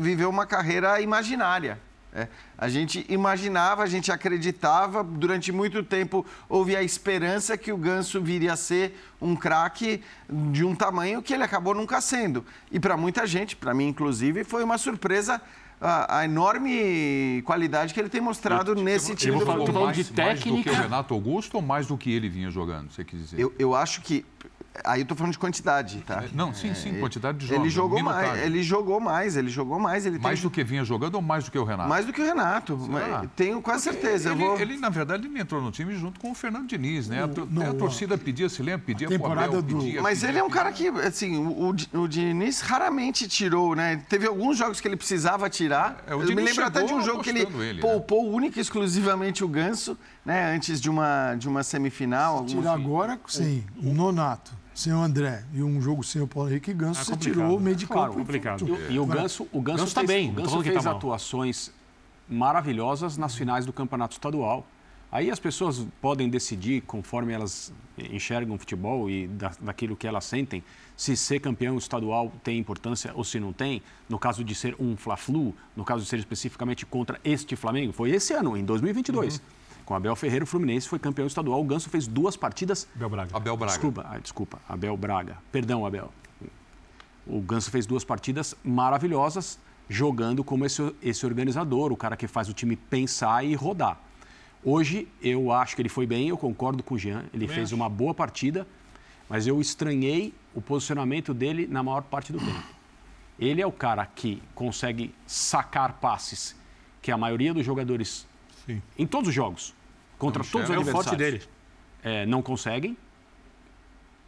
viveu uma carreira imaginária. é. A gente imaginava, a gente acreditava, durante muito tempo houve a esperança que o Ganso viria a ser um craque de um tamanho que ele acabou nunca sendo. E para muita gente, para mim inclusive, foi uma surpresa a, a enorme qualidade que ele tem mostrado nesse time vou do Fluminense. falando de mais, mais do que técnica. o Renato Augusto ou mais do que ele vinha jogando, você quis dizer? Eu, eu acho que. Aí eu tô falando de quantidade, tá? Não, sim, sim, quantidade de jogos. Ele jogou minutagem. mais, ele jogou mais, ele jogou mais, ele Mais tem do que vinha jogando ou mais do que o Renato? mais do que o Renato. Será? Tenho quase certeza. Ele, eu vou... ele, na verdade, ele entrou no time junto com o Fernando Diniz, né? A, tor- não, a a- torcida pedia, se lembra? Pedia pro temporada Abel, do- pedia, Mas pedia, ele é um cara que, assim, o, o, Diniz raramente tirou, né? Teve alguns jogos que ele precisava tirar. É, o eu me lembro até de um jogo que ele, ele, né? poupou única e exclusivamente o Ganso, né? Antes de uma, de uma semifinal. Tirar agora sem o Nonato, sem o André e um jogo sem o Paulo Henrique Ganso, Ah, você tirou o meio de campo. Claro, e complicado. E, e o Ganso, o Ganso, Ganso tá fez, bem, o Ganso fez tá atuações maravilhosas nas finais do Campeonato Estadual. Aí as pessoas podem decidir, conforme elas enxergam o futebol e da, daquilo que elas sentem, se ser campeão estadual tem importância ou se não tem. No caso de ser um Fla-Flu, no caso de ser especificamente contra este Flamengo, foi esse ano, em 2022. Com Abel Ferreira, o Fluminense foi campeão estadual. O Ganso fez duas partidas Abel Braga. Abel Braga. Desculpa, ah, desculpa, Abel Braga. Perdão, Abel. O Ganso fez duas partidas maravilhosas, jogando como esse, esse organizador, o cara que faz o time pensar e rodar. Hoje, eu acho que ele foi bem, eu concordo com o Jean. Ele fez uma boa partida, mas eu estranhei o posicionamento dele na maior parte do tempo. Ele é o cara que consegue sacar passes que a maioria dos jogadores, Sim. em todos os jogos, contra Então, todos os É o adversários, forte dele. é, não conseguem.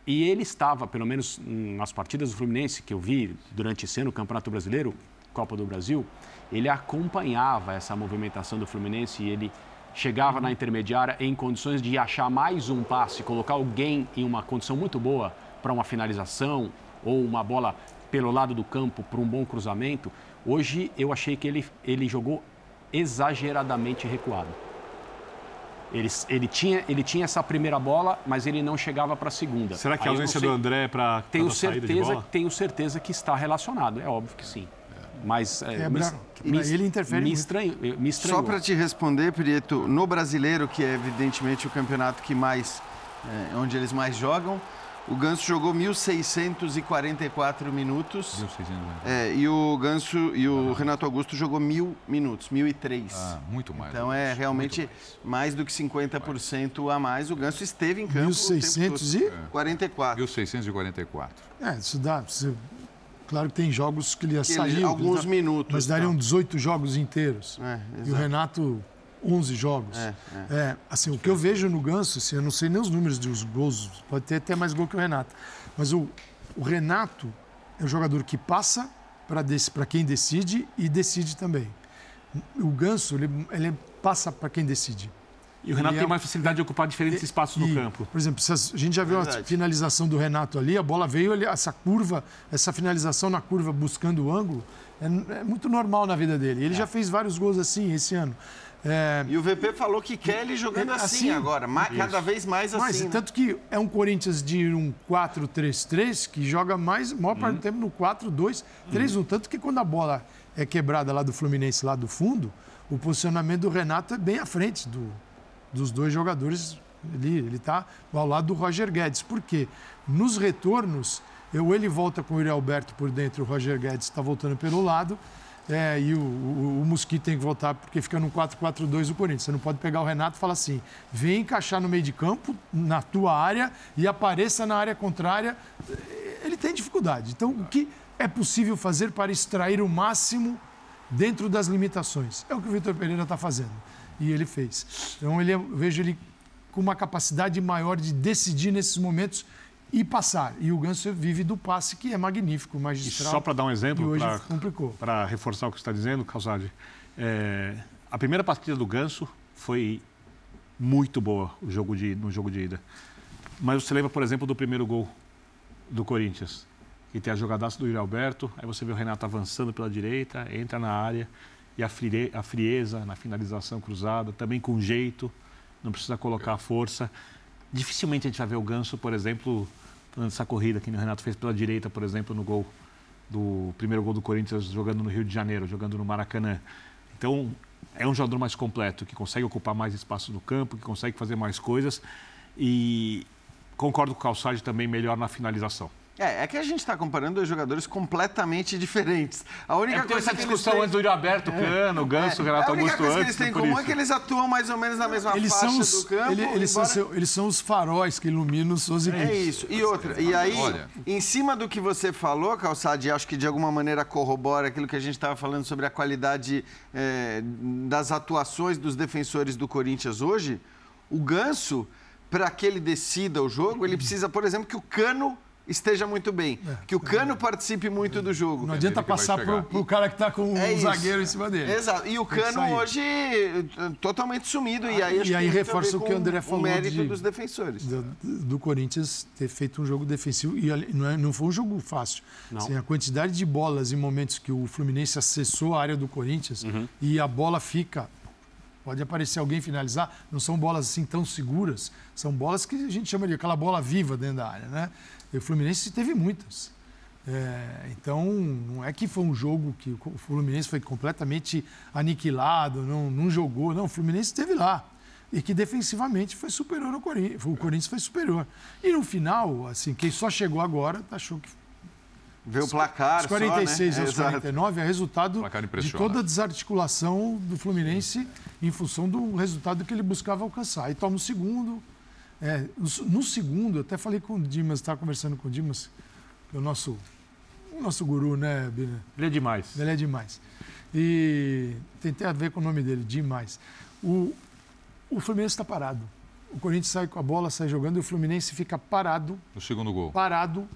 E ele estava, pelo menos nas partidas do Fluminense que eu vi durante esse ano, Campeonato Brasileiro, Copa do Brasil, ele acompanhava essa movimentação do Fluminense e ele chegava na intermediária em condições de achar mais um passe, colocar alguém em uma condição muito boa para uma finalização ou uma bola pelo lado do campo para um bom cruzamento. Hoje eu achei que ele, ele jogou exageradamente recuado. Ele, ele, tinha, ele tinha essa primeira bola, mas ele não chegava para a segunda. Será que a Aí não ausência sei- do André é para tenho certeza, bola? tenho certeza que está relacionado, é óbvio que sim. Mas é, É, me, mas ele interfere me estranho, me Só para te responder, Prieto, no brasileiro, que é evidentemente o campeonato que mais, é, onde eles mais jogam, o Ganso jogou 1.644 minutos. 1.600, né? É, e o Ganso e o Renato Augusto jogou mil minutos, 1.003. Ah, muito mais. Então é realmente mais do que 50% a mais. O Ganso esteve em campo. 1.600 e- 44. 1.644. É, isso dá. você- Claro que tem jogos que ele ia sair. alguns minutos, Mas dariam tá. 18 jogos inteiros. É, e o. Renato, 11 jogos. É, É, assim, o que eu vejo no Ganso, assim, eu não sei nem os números dos gols, pode ter até mais gol que o Renato. Mas o, o Renato é um jogador que passa para quem decide e decide também. O Ganso, ele, ele passa para quem decide. E o Renato Ele é tem um- mais facilidade de ocupar diferentes espaços no E, campo. Por exemplo, a gente já viu a Verdade. finalização do Renato ali, a bola veio, ele- essa curva, essa finalização na curva buscando o ângulo, é, é muito normal na vida dele. Ele já fez vários gols assim esse ano. É, E o VP falou que quer ele jogando É, assim, assim? agora, cada vez mais assim. mas né? tanto que é um Corinthians de um 4-3-3 que joga mais, a maior parte Uhum. do tempo no 4-2-3-1. Tanto que quando a bola é quebrada lá do Fluminense, lá do fundo, o posicionamento do Renato é bem à frente do, dos dois jogadores. Ele, ele tá ao lado do Roger Guedes. Por quê? Nos retornos, eu, ele volta com o Yuri Alberto por dentro, o Roger Guedes está voltando pelo lado. É, e o, o, o Mosquito tem que voltar porque fica no 4-4-2 o Corinthians. Você não pode pegar o Renato e falar assim: vem encaixar no meio de campo, na tua área, e apareça na área contrária. Ele tem dificuldade. Então, o que é possível fazer para extrair o máximo dentro das limitações? É o que o Vitor Pereira está fazendo. E ele fez. Então, ele, eu vejo ele com uma capacidade maior de decidir nesses momentos e passar. E o Ganso vive do passe, que é magnífico, E magistral. só para dar um E exemplo, para reforçar o que você está dizendo, Calzade, é, a primeira partida do Ganso foi muito boa o jogo de, no jogo de ida. Mas você lembra, por exemplo, do primeiro gol do Corinthians, que tem a jogadaça do Yuri Alberto, aí você vê o Renato avançando pela direita, entra na área e a, frie, a frieza na finalização cruzada, também com jeito, não precisa colocar a força. Dificilmente a gente vai ver o Ganso, por exemplo, falando dessa corrida que o Renato fez pela direita, por exemplo, no gol do primeiro gol do Corinthians jogando no Rio de Janeiro, jogando no Maracanã. Então, é um jogador mais completo, que consegue ocupar mais espaço no campo, que consegue fazer mais coisas. E concordo com o Calçade também melhor na finalização. É, é que a gente está comparando dois jogadores completamente diferentes. A única é coisa essa que discussão eles antes do Alberto Cano, o Ganso, o Renato a única Augusto coisa que eles têm em comum é que eles atuam mais ou menos na mesma Eles faixa são, os, do campo. ele- eles, são, embora- seu- eles são os faróis que iluminam suas equipes. É isso. E outra, e aí, Olha. em cima do que você falou, Calçade, acho que de alguma maneira corrobora aquilo que a gente estava falando sobre a qualidade eh, das atuações dos defensores do Corinthians hoje, o Ganso, para que ele decida o jogo, ele precisa, por exemplo, que o Cano esteja muito bem, que o Cano participe muito do jogo. Não adianta passar pro, pro cara que tá com um É isso. zagueiro em cima dele. Exato. E o Cano hoje eh, totalmente sumido. E aí, E aí reforça o que o André falou O mérito de- dos defensores. do, do Corinthians ter feito um jogo defensivo e não, é- não foi um jogo fácil. Assim, a quantidade de bolas em momentos que o Fluminense acessou a área do Corinthians e a bola fica. Pode aparecer alguém finalizar, não são bolas assim tão seguras, são bolas que a gente chama de aquela bola viva dentro da área, né? E o Fluminense teve muitas. É, então, não é que foi um jogo que o Fluminense foi completamente aniquilado, não, não jogou. Não, o Fluminense esteve lá. E que defensivamente foi superior ao Corinthians. O Corinthians foi superior. E no final, assim, quem só chegou agora achou que Vê o placar os 46 só, né? aos Exato. 49 é resultado de toda a desarticulação do Fluminense em função do resultado que ele buscava alcançar. Aí toma o segundo. É, no, no segundo, eu até falei com o Dimas, estava conversando com o Dimas, que é o nosso, o nosso guru, né, Bina? Ele é demais. Ele é demais. E tentei a ver com o nome dele, demais. O, o Fluminense está parado. O Corinthians sai com a bola, sai jogando e o Fluminense fica parado, No segundo gol. parado,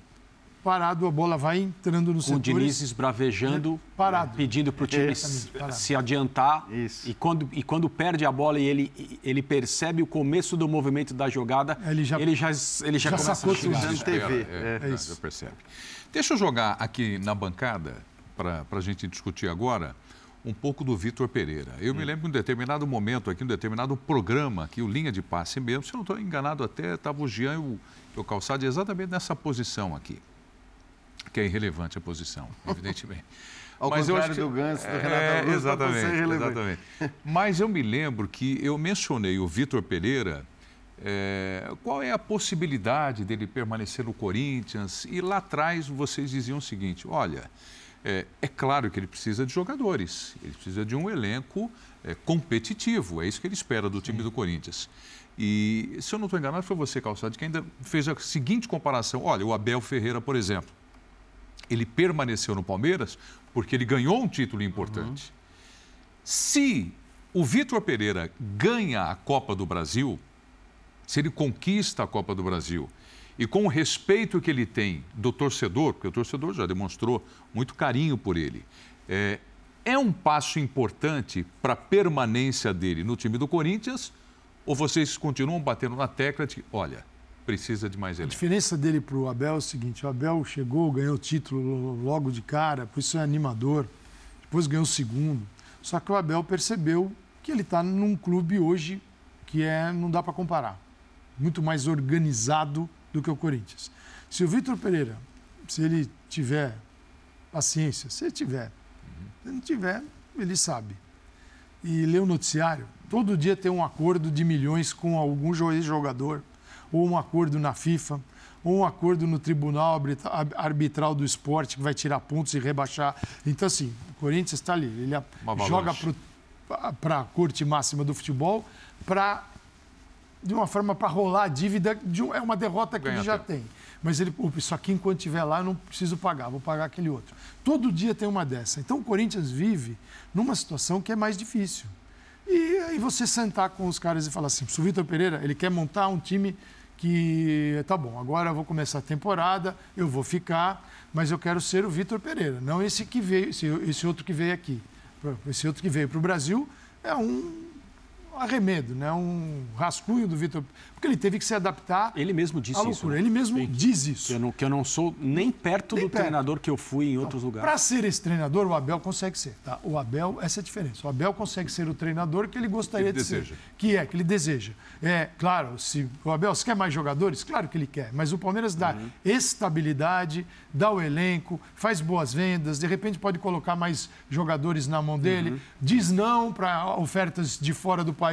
parado, a bola vai entrando nos Com o setores. Diniz esbravejando, Parado. pedindo para o time parado. se adiantar. Isso. E quando, e quando perde a bola e ele, ele percebe o começo do movimento da jogada, Ele já- ele já, ele já, já começa sacou a. Na TV. É, É é, isso. já percebe. Deixa eu jogar aqui na bancada, para a gente discutir agora, um pouco do Vitor Pereira. Eu me lembro de um determinado momento aqui, um determinado programa, aqui, o Linha de Passe mesmo, se eu não estou enganado até, estava o Jean e o, o Calçado exatamente nessa posição aqui. Que é irrelevante a posição, evidentemente. Ao Mas eu contrário acho que- do Ganso, do É, Renato Augusto, exatamente, você é irrelevante. exatamente. Mas eu me lembro que eu mencionei o Vitor Pereira, é, qual é a possibilidade dele permanecer no Corinthians? E lá atrás vocês diziam o seguinte: olha, é, é claro que ele precisa de jogadores, ele precisa de um elenco é, competitivo, é isso que ele espera do time do Corinthians. E se eu não estou enganado, foi você, Calçado, que ainda fez a seguinte comparação: olha, o Abel Ferreira, por exemplo, ele permaneceu no Palmeiras porque ele ganhou um título importante. Se o Vitor Pereira ganha a Copa do Brasil, se ele conquista a Copa do Brasil e com o respeito que ele tem do torcedor, porque o torcedor já demonstrou muito carinho por ele, é, é um passo importante para a permanência dele no time do Corinthians? Ou vocês continuam batendo na tecla de, olha, precisa de mais A elenco? diferença dele para o Abel é o seguinte: o Abel chegou, ganhou o título logo de cara, por isso é animador. Depois ganhou o segundo. Só que o Abel percebeu que ele está num clube hoje que é não dá para comparar. Muito mais organizado do que o Corinthians. Se o Vitor Pereira, se ele tiver paciência, se ele tiver, se ele não tiver, ele sabe. E lê o noticiário, todo dia tem um acordo de milhões com algum jo- jogador ou um acordo na FIFA, ou um acordo no Tribunal Arbitra- Ar- Arbitral do Esporte que vai tirar pontos e rebaixar. Então, assim, o Corinthians está ali, ele a- Uma joga para a corte máxima do futebol para de uma forma para rolar a dívida de um- é uma derrota que Ganha ele já tempo. tem. Mas ele, "Opa, isso aqui enquanto estiver lá eu não preciso pagar, vou pagar aquele outro. Todo dia tem uma dessa. Então o Corinthians vive numa situação que é mais difícil. E aí você sentar com os caras e falar assim, se o Vitor Pereira, ele quer montar um time que, tá bom, agora eu vou começar a temporada, eu vou ficar, mas eu quero ser o Vitor Pereira, não esse que veio, esse, esse outro que veio aqui. Esse outro que veio para o Brasil é um, arremedo, né? um rascunho do Vitor. Porque ele teve que se adaptar Ele mesmo disse à isso. loucura. né? Ele mesmo Sim. diz Que isso. eu, não, que eu não sou nem perto Nem do perto. treinador que eu fui em outros Para lugares. ser esse treinador, o Abel consegue ser. Tá? O Abel, essa é a diferença. O Abel consegue ser o treinador que ele gostaria Ele de deseja. ser. Que é, que ele deseja. É, claro, se o Abel, se quer mais jogadores? Claro que ele quer. Mas o Palmeiras dá Uhum. estabilidade, dá o elenco, faz boas vendas, de repente pode colocar mais jogadores na mão dele, Uhum. diz não para ofertas de fora do país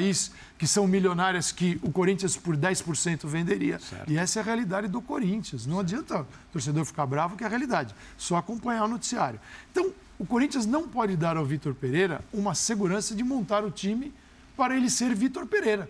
que são milionárias que o Corinthians por 10% venderia. E essa é a realidade do Corinthians. Não adianta o torcedor ficar bravo, que é a realidade. Só acompanhar o noticiário. Então, o Corinthians não pode dar ao Vitor Pereira uma segurança de montar o time para ele ser Vitor Pereira.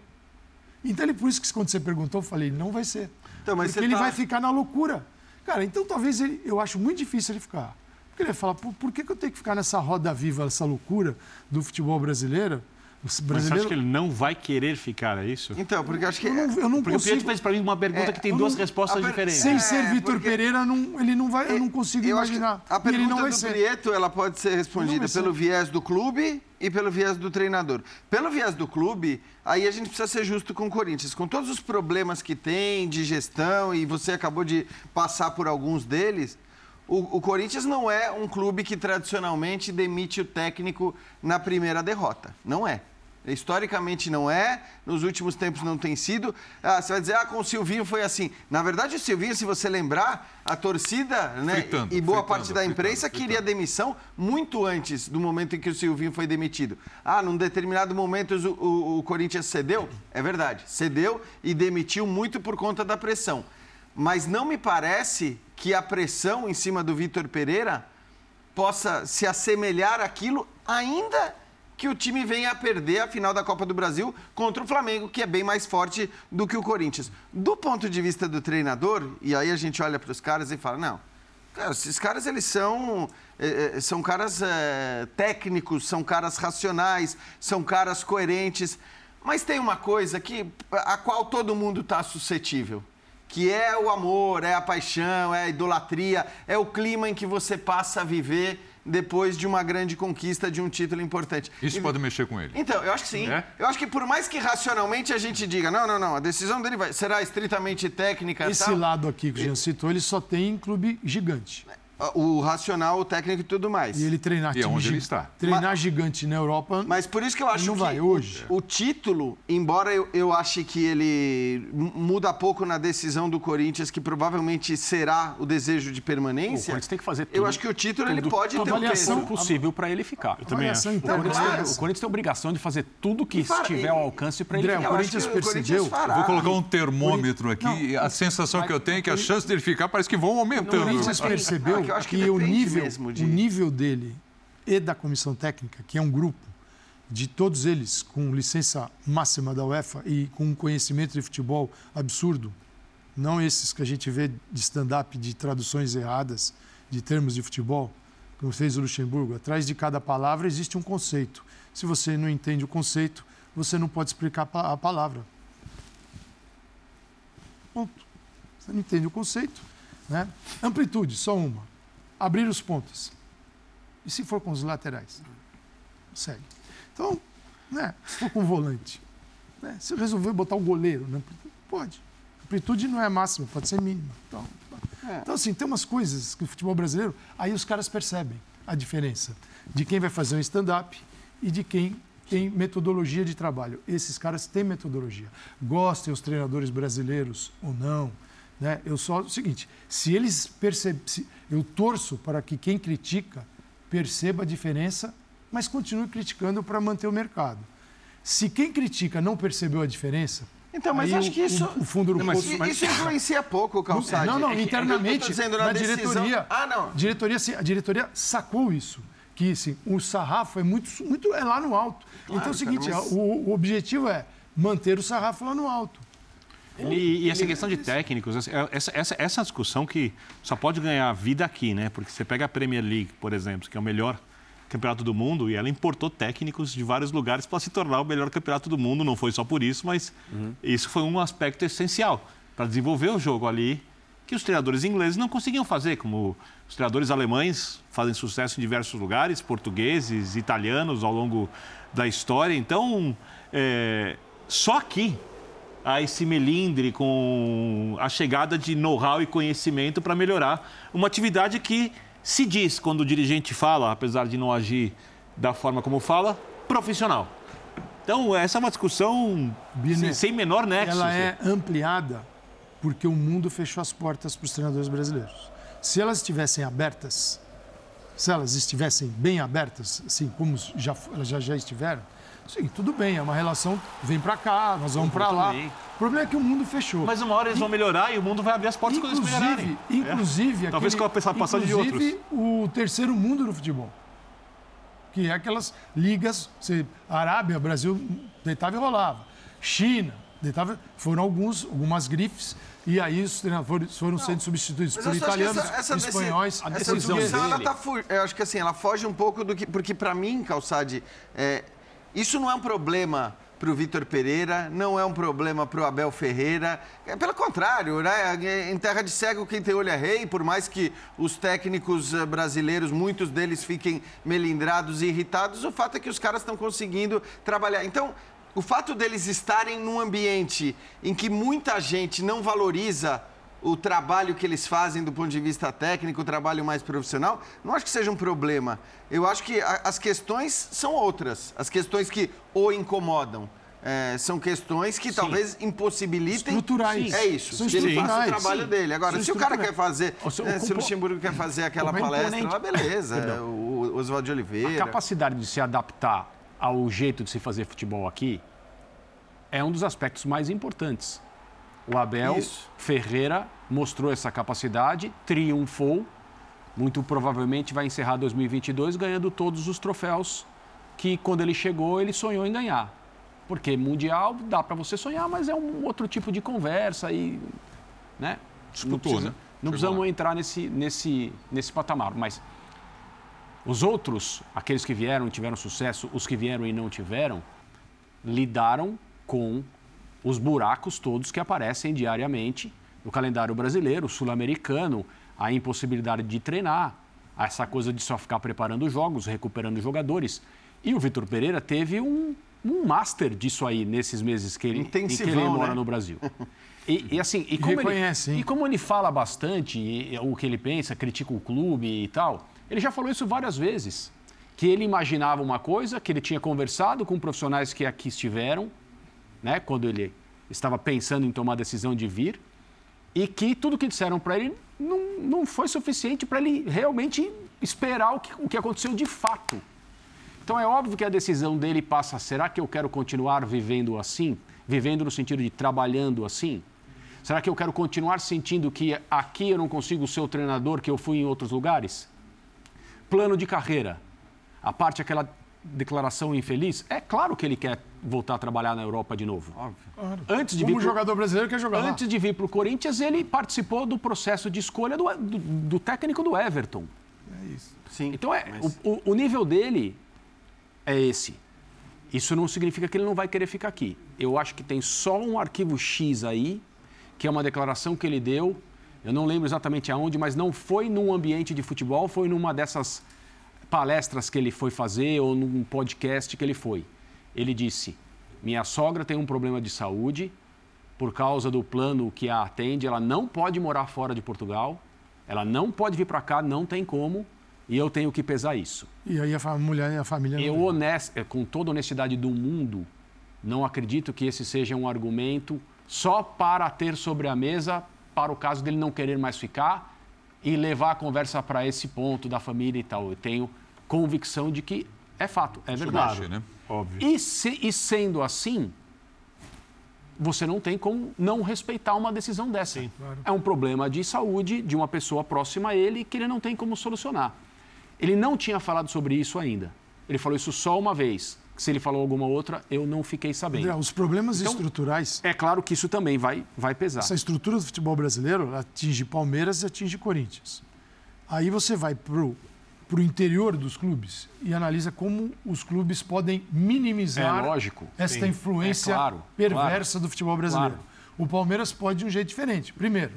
Então, ele, por isso que quando você perguntou, eu falei, não vai ser. Então, mas Porque ele tá- vai ficar na loucura. Cara, então talvez ele, eu acho muito difícil ele ficar. Porque ele vai falar, por, por que, que eu tenho que ficar nessa roda viva, essa loucura do futebol brasileiro? Os Mas você acha que ele não vai querer ficar, é isso? Então, porque eu acho que. eu não, eu não Porque o Pietro consigo. fez para mim uma pergunta É, que tem duas não- respostas per- diferentes. Sem É, ser Vitor porque- Pereira, não, ele não vai, eu não consigo Eu imaginar. a E ele não pergunta vai do ser. Prieto ela pode ser respondida vai ser. pelo viés do clube e pelo viés do treinador. Pelo viés do clube, aí a gente precisa ser justo com o Corinthians. Com todos os problemas que tem de gestão, e você acabou de passar por alguns deles, o, o Corinthians não é um clube que tradicionalmente demite o técnico na primeira derrota. Não é. Historicamente não é, nos últimos tempos não tem sido. Ah, você vai dizer, ah, com o Silvinho foi assim. Na verdade, o Silvinho, se você lembrar, a torcida né, Fritando, e boa fritando, parte da imprensa fritando. queria demissão muito antes do momento em que o Silvinho foi demitido. Ah, num determinado momento o, o- o Corinthians cedeu? É verdade, cedeu e demitiu muito por conta da pressão. Mas não me parece que a pressão em cima do Vitor Pereira possa se assemelhar àquilo, ainda que o time venha a perder a final da Copa do Brasil contra o Flamengo, que é bem mais forte do que o Corinthians. Do ponto de vista do treinador, e aí a gente olha para os caras e fala, não, cara, esses caras eles são, eh, eh, são caras eh, técnicos, são caras racionais, são caras coerentes, mas tem uma coisa que, a qual todo mundo está suscetível que é o amor, é a paixão, é a idolatria, é o clima em que você passa a viver depois de uma grande conquista, de um título importante. Isso E- pode mexer com ele. Então, eu acho que sim. É? Eu acho que por mais que racionalmente a gente diga, não, não, não, a decisão dele vai, será estritamente técnica. Esse tal. lado aqui que o Jean citou, ele só tem em clube gigante. O racional, o técnico e tudo mais. E ele treinar E é time onde ele está. Treinar gigante na Europa. Mas por isso que eu acho Não que vai, hoje. O, o título, embora eu, eu ache que ele muda pouco na decisão do Corinthians, que provavelmente será o desejo de O permanência. Corinthians tem que fazer tudo. Eu acho que o título ele tudo- pode tudo ter um avaliação peso. possível para ele ficar. também avaliação acho. O Corinthians, tem, mas- o Corinthians tem a obrigação de fazer tudo que fara- estiver ao alcance para ele André, ficar. o Eu Corinthians que o percebeu- fará. Vou colocar um termômetro aqui Não, a sensação que eu tenho é que a chance dele ficar parece que vão O aumentando. Corinthians Ah, percebeu que eu acho que que, o, nível, mesmo de- o nível dele e da comissão técnica, que é um grupo de todos eles com licença máxima da UEFA e com um conhecimento de futebol absurdo, não esses que a gente vê de stand-up de traduções erradas de termos de futebol, como fez o Luxemburgo. Atrás de cada palavra existe um conceito. Se você não entende o conceito, você não pode explicar a palavra. Ponto. Você não entende o conceito. Né? Amplitude, só uma. Abrir os pontos. E se for com os laterais? Segue. Então, né, se for com o volante, né, se eu resolver botar o goleiro, né, pode. Amplitude não é máxima, pode ser mínima. Então, É. então, assim, tem umas coisas que o futebol brasileiro, aí os caras percebem a diferença de quem vai fazer um stand-up e de quem tem metodologia de trabalho. Esses caras têm metodologia. Gostem os treinadores brasileiros ou não. Né? Eu só o seguinte: se eles percebem, eu torço para que quem critica perceba a diferença, mas continue criticando para manter o mercado. Se quem critica não percebeu a diferença, Então, mas aí acho o- que isso. o, o fundo do Não, mas, poço- isso influencia pouco, Calçade. não, não, É internamente, dizendo, na, decisão- diretoria, Ah, não. diretoria, sim, a diretoria sacou isso, que assim, o sarrafo é muito, muito é lá no alto. então é o seguinte, cara, mas- o, o objetivo é manter o sarrafo lá no alto. E, e essa questão de técnicos, essa, essa, essa, essa discussão que só pode ganhar vida aqui, né? Porque você pega a Premier League, por exemplo, que é o melhor campeonato do mundo, e ela importou técnicos de vários lugares para se tornar o melhor campeonato do mundo. Não foi só por isso, mas isso foi um aspecto essencial para desenvolver o jogo ali que os treinadores ingleses não conseguiam fazer, como os treinadores alemães fazem sucesso em diversos lugares, portugueses, italianos ao longo da história. Então, é, só aqui há esse melindre com a chegada de know-how e conhecimento para melhorar uma atividade que se diz, quando o dirigente fala, apesar de não agir da forma como fala, profissional. Então, essa é uma discussão sem, sem menor nexo. Ela é ampliada porque o mundo fechou as portas para os treinadores brasileiros. Se elas estivessem abertas, se elas estivessem bem abertas, assim como já, elas já, já estiveram, sim, tudo bem, é uma relação, vem para cá, nós vamos para lá. O problema é que o mundo fechou. Mas uma hora eles vão melhorar e o mundo vai abrir as portas quando eles melhorarem. Inclusive, é. Talvez com a passagem de outros. Inclusive, o terceiro mundo no futebol. Que é aquelas ligas, você, Arábia, Brasil, deitava e rolava. China, deitava, foram alguns, algumas grifes e aí os treinadores foram sendo substituídos por italianos, essa, essa espanhóis. A decisão dele... ela tá, eu acho que assim, ela foge um pouco do que porque para mim, Calçade, é, isso não é um problema para o Vitor Pereira, não é um problema para o Abel Ferreira. É, pelo contrário, né? em terra de cego quem tem olho é rei, por mais que os técnicos eh, brasileiros, muitos deles fiquem melindrados e irritados, o fato é que os caras estão conseguindo trabalhar. Então, o fato deles estarem num ambiente em que muita gente não valoriza o trabalho que eles fazem do ponto de vista técnico, o trabalho mais profissional, não acho que seja um problema. Eu acho que a, as questões são outras. As questões que o incomodam. É, são questões que Sim. talvez impossibilitem. Estruturais. É isso. São que ele faça o trabalho Sim. dele. Agora, se o cara quer fazer. O seu, né, se o Luxemburgo quer fazer aquela palestra lá, beleza. o Oswaldo de Oliveira. A capacidade de se adaptar ao jeito de se fazer futebol aqui é um dos aspectos mais importantes. O Abel Isso. Ferreira mostrou essa capacidade, triunfou, muito provavelmente vai encerrar 2022 ganhando todos os troféus que quando ele chegou ele sonhou em ganhar. Porque mundial dá para você sonhar, mas é um outro tipo de conversa e, né? Disputou, não precisa, né? Não precisamos lá. entrar nesse, nesse, nesse patamar, mas os outros, aqueles que vieram e tiveram sucesso, os que vieram e não tiveram, lidaram com os buracos todos que aparecem diariamente no calendário brasileiro, sul-americano, a impossibilidade de treinar, essa coisa de só ficar preparando jogos, recuperando jogadores. E o Vitor Pereira teve um, um master disso aí nesses meses que ele, em que ele mora né? no Brasil. E, e, assim, e como, Reconhece, ele, e como ele fala bastante e, o que ele pensa, critica o clube e tal, ele já falou isso várias vezes. Que ele imaginava uma coisa, que ele tinha conversado com profissionais que aqui estiveram, né, quando ele estava pensando em tomar a decisão de vir, e que tudo que disseram para ele não, não foi suficiente para ele realmente esperar o que, o que aconteceu de fato. Então é óbvio que a decisão dele passa: será que eu quero continuar vivendo assim? Vivendo no sentido de trabalhando assim? Será que eu quero continuar sentindo que aqui eu não consigo ser o treinador que eu fui em outros lugares? Plano de carreira. A parte aquela declaração infeliz, é claro que ele quer voltar a trabalhar na Europa de novo. Óbvio. Antes de Como vir pro... jogador brasileiro quer jogar Antes lá. de vir para o Corinthians, ele participou do processo de escolha do, do, do técnico do Everton. É isso. Sim, então, é, mas... o, o nível dele é esse. Isso não significa que ele não vai querer ficar aqui. Eu acho que tem só um arquivo X aí, que é uma declaração que ele deu. Eu não lembro exatamente aonde, mas não foi num ambiente de futebol, foi numa dessas palestras que ele foi fazer ou num podcast que ele foi. Ele disse: Minha sogra tem um problema de saúde, por causa do plano que a atende, ela não pode morar fora de Portugal, ela não pode vir para cá, não tem como, e eu tenho que pesar isso. E aí a mulher e a família. Eu, honest, é, com toda a honestidade do mundo, não acredito que esse seja um argumento só para ter sobre a mesa para o caso dele não querer mais ficar e levar a conversa para esse ponto da família e tal. Eu tenho convicção de que é fato, é verdade. Claro, né? Óbvio. E, se, e sendo assim, você não tem como não respeitar uma decisão dessa. Sim, claro. É um problema de saúde de uma pessoa próxima a ele que ele não tem como solucionar. Ele não tinha falado sobre isso ainda. Ele falou isso só uma vez. Se ele falou alguma outra, eu não fiquei sabendo. André, os problemas então, estruturais. É claro que isso também vai, vai pesar. Essa estrutura do futebol brasileiro atinge Palmeiras e atinge Corinthians. Aí você vai para o interior dos clubes e analisa como os clubes podem minimizar é, lógico, esta sim. influência é, claro, perversa claro, do futebol brasileiro. Claro. O Palmeiras pode de um jeito diferente. Primeiro,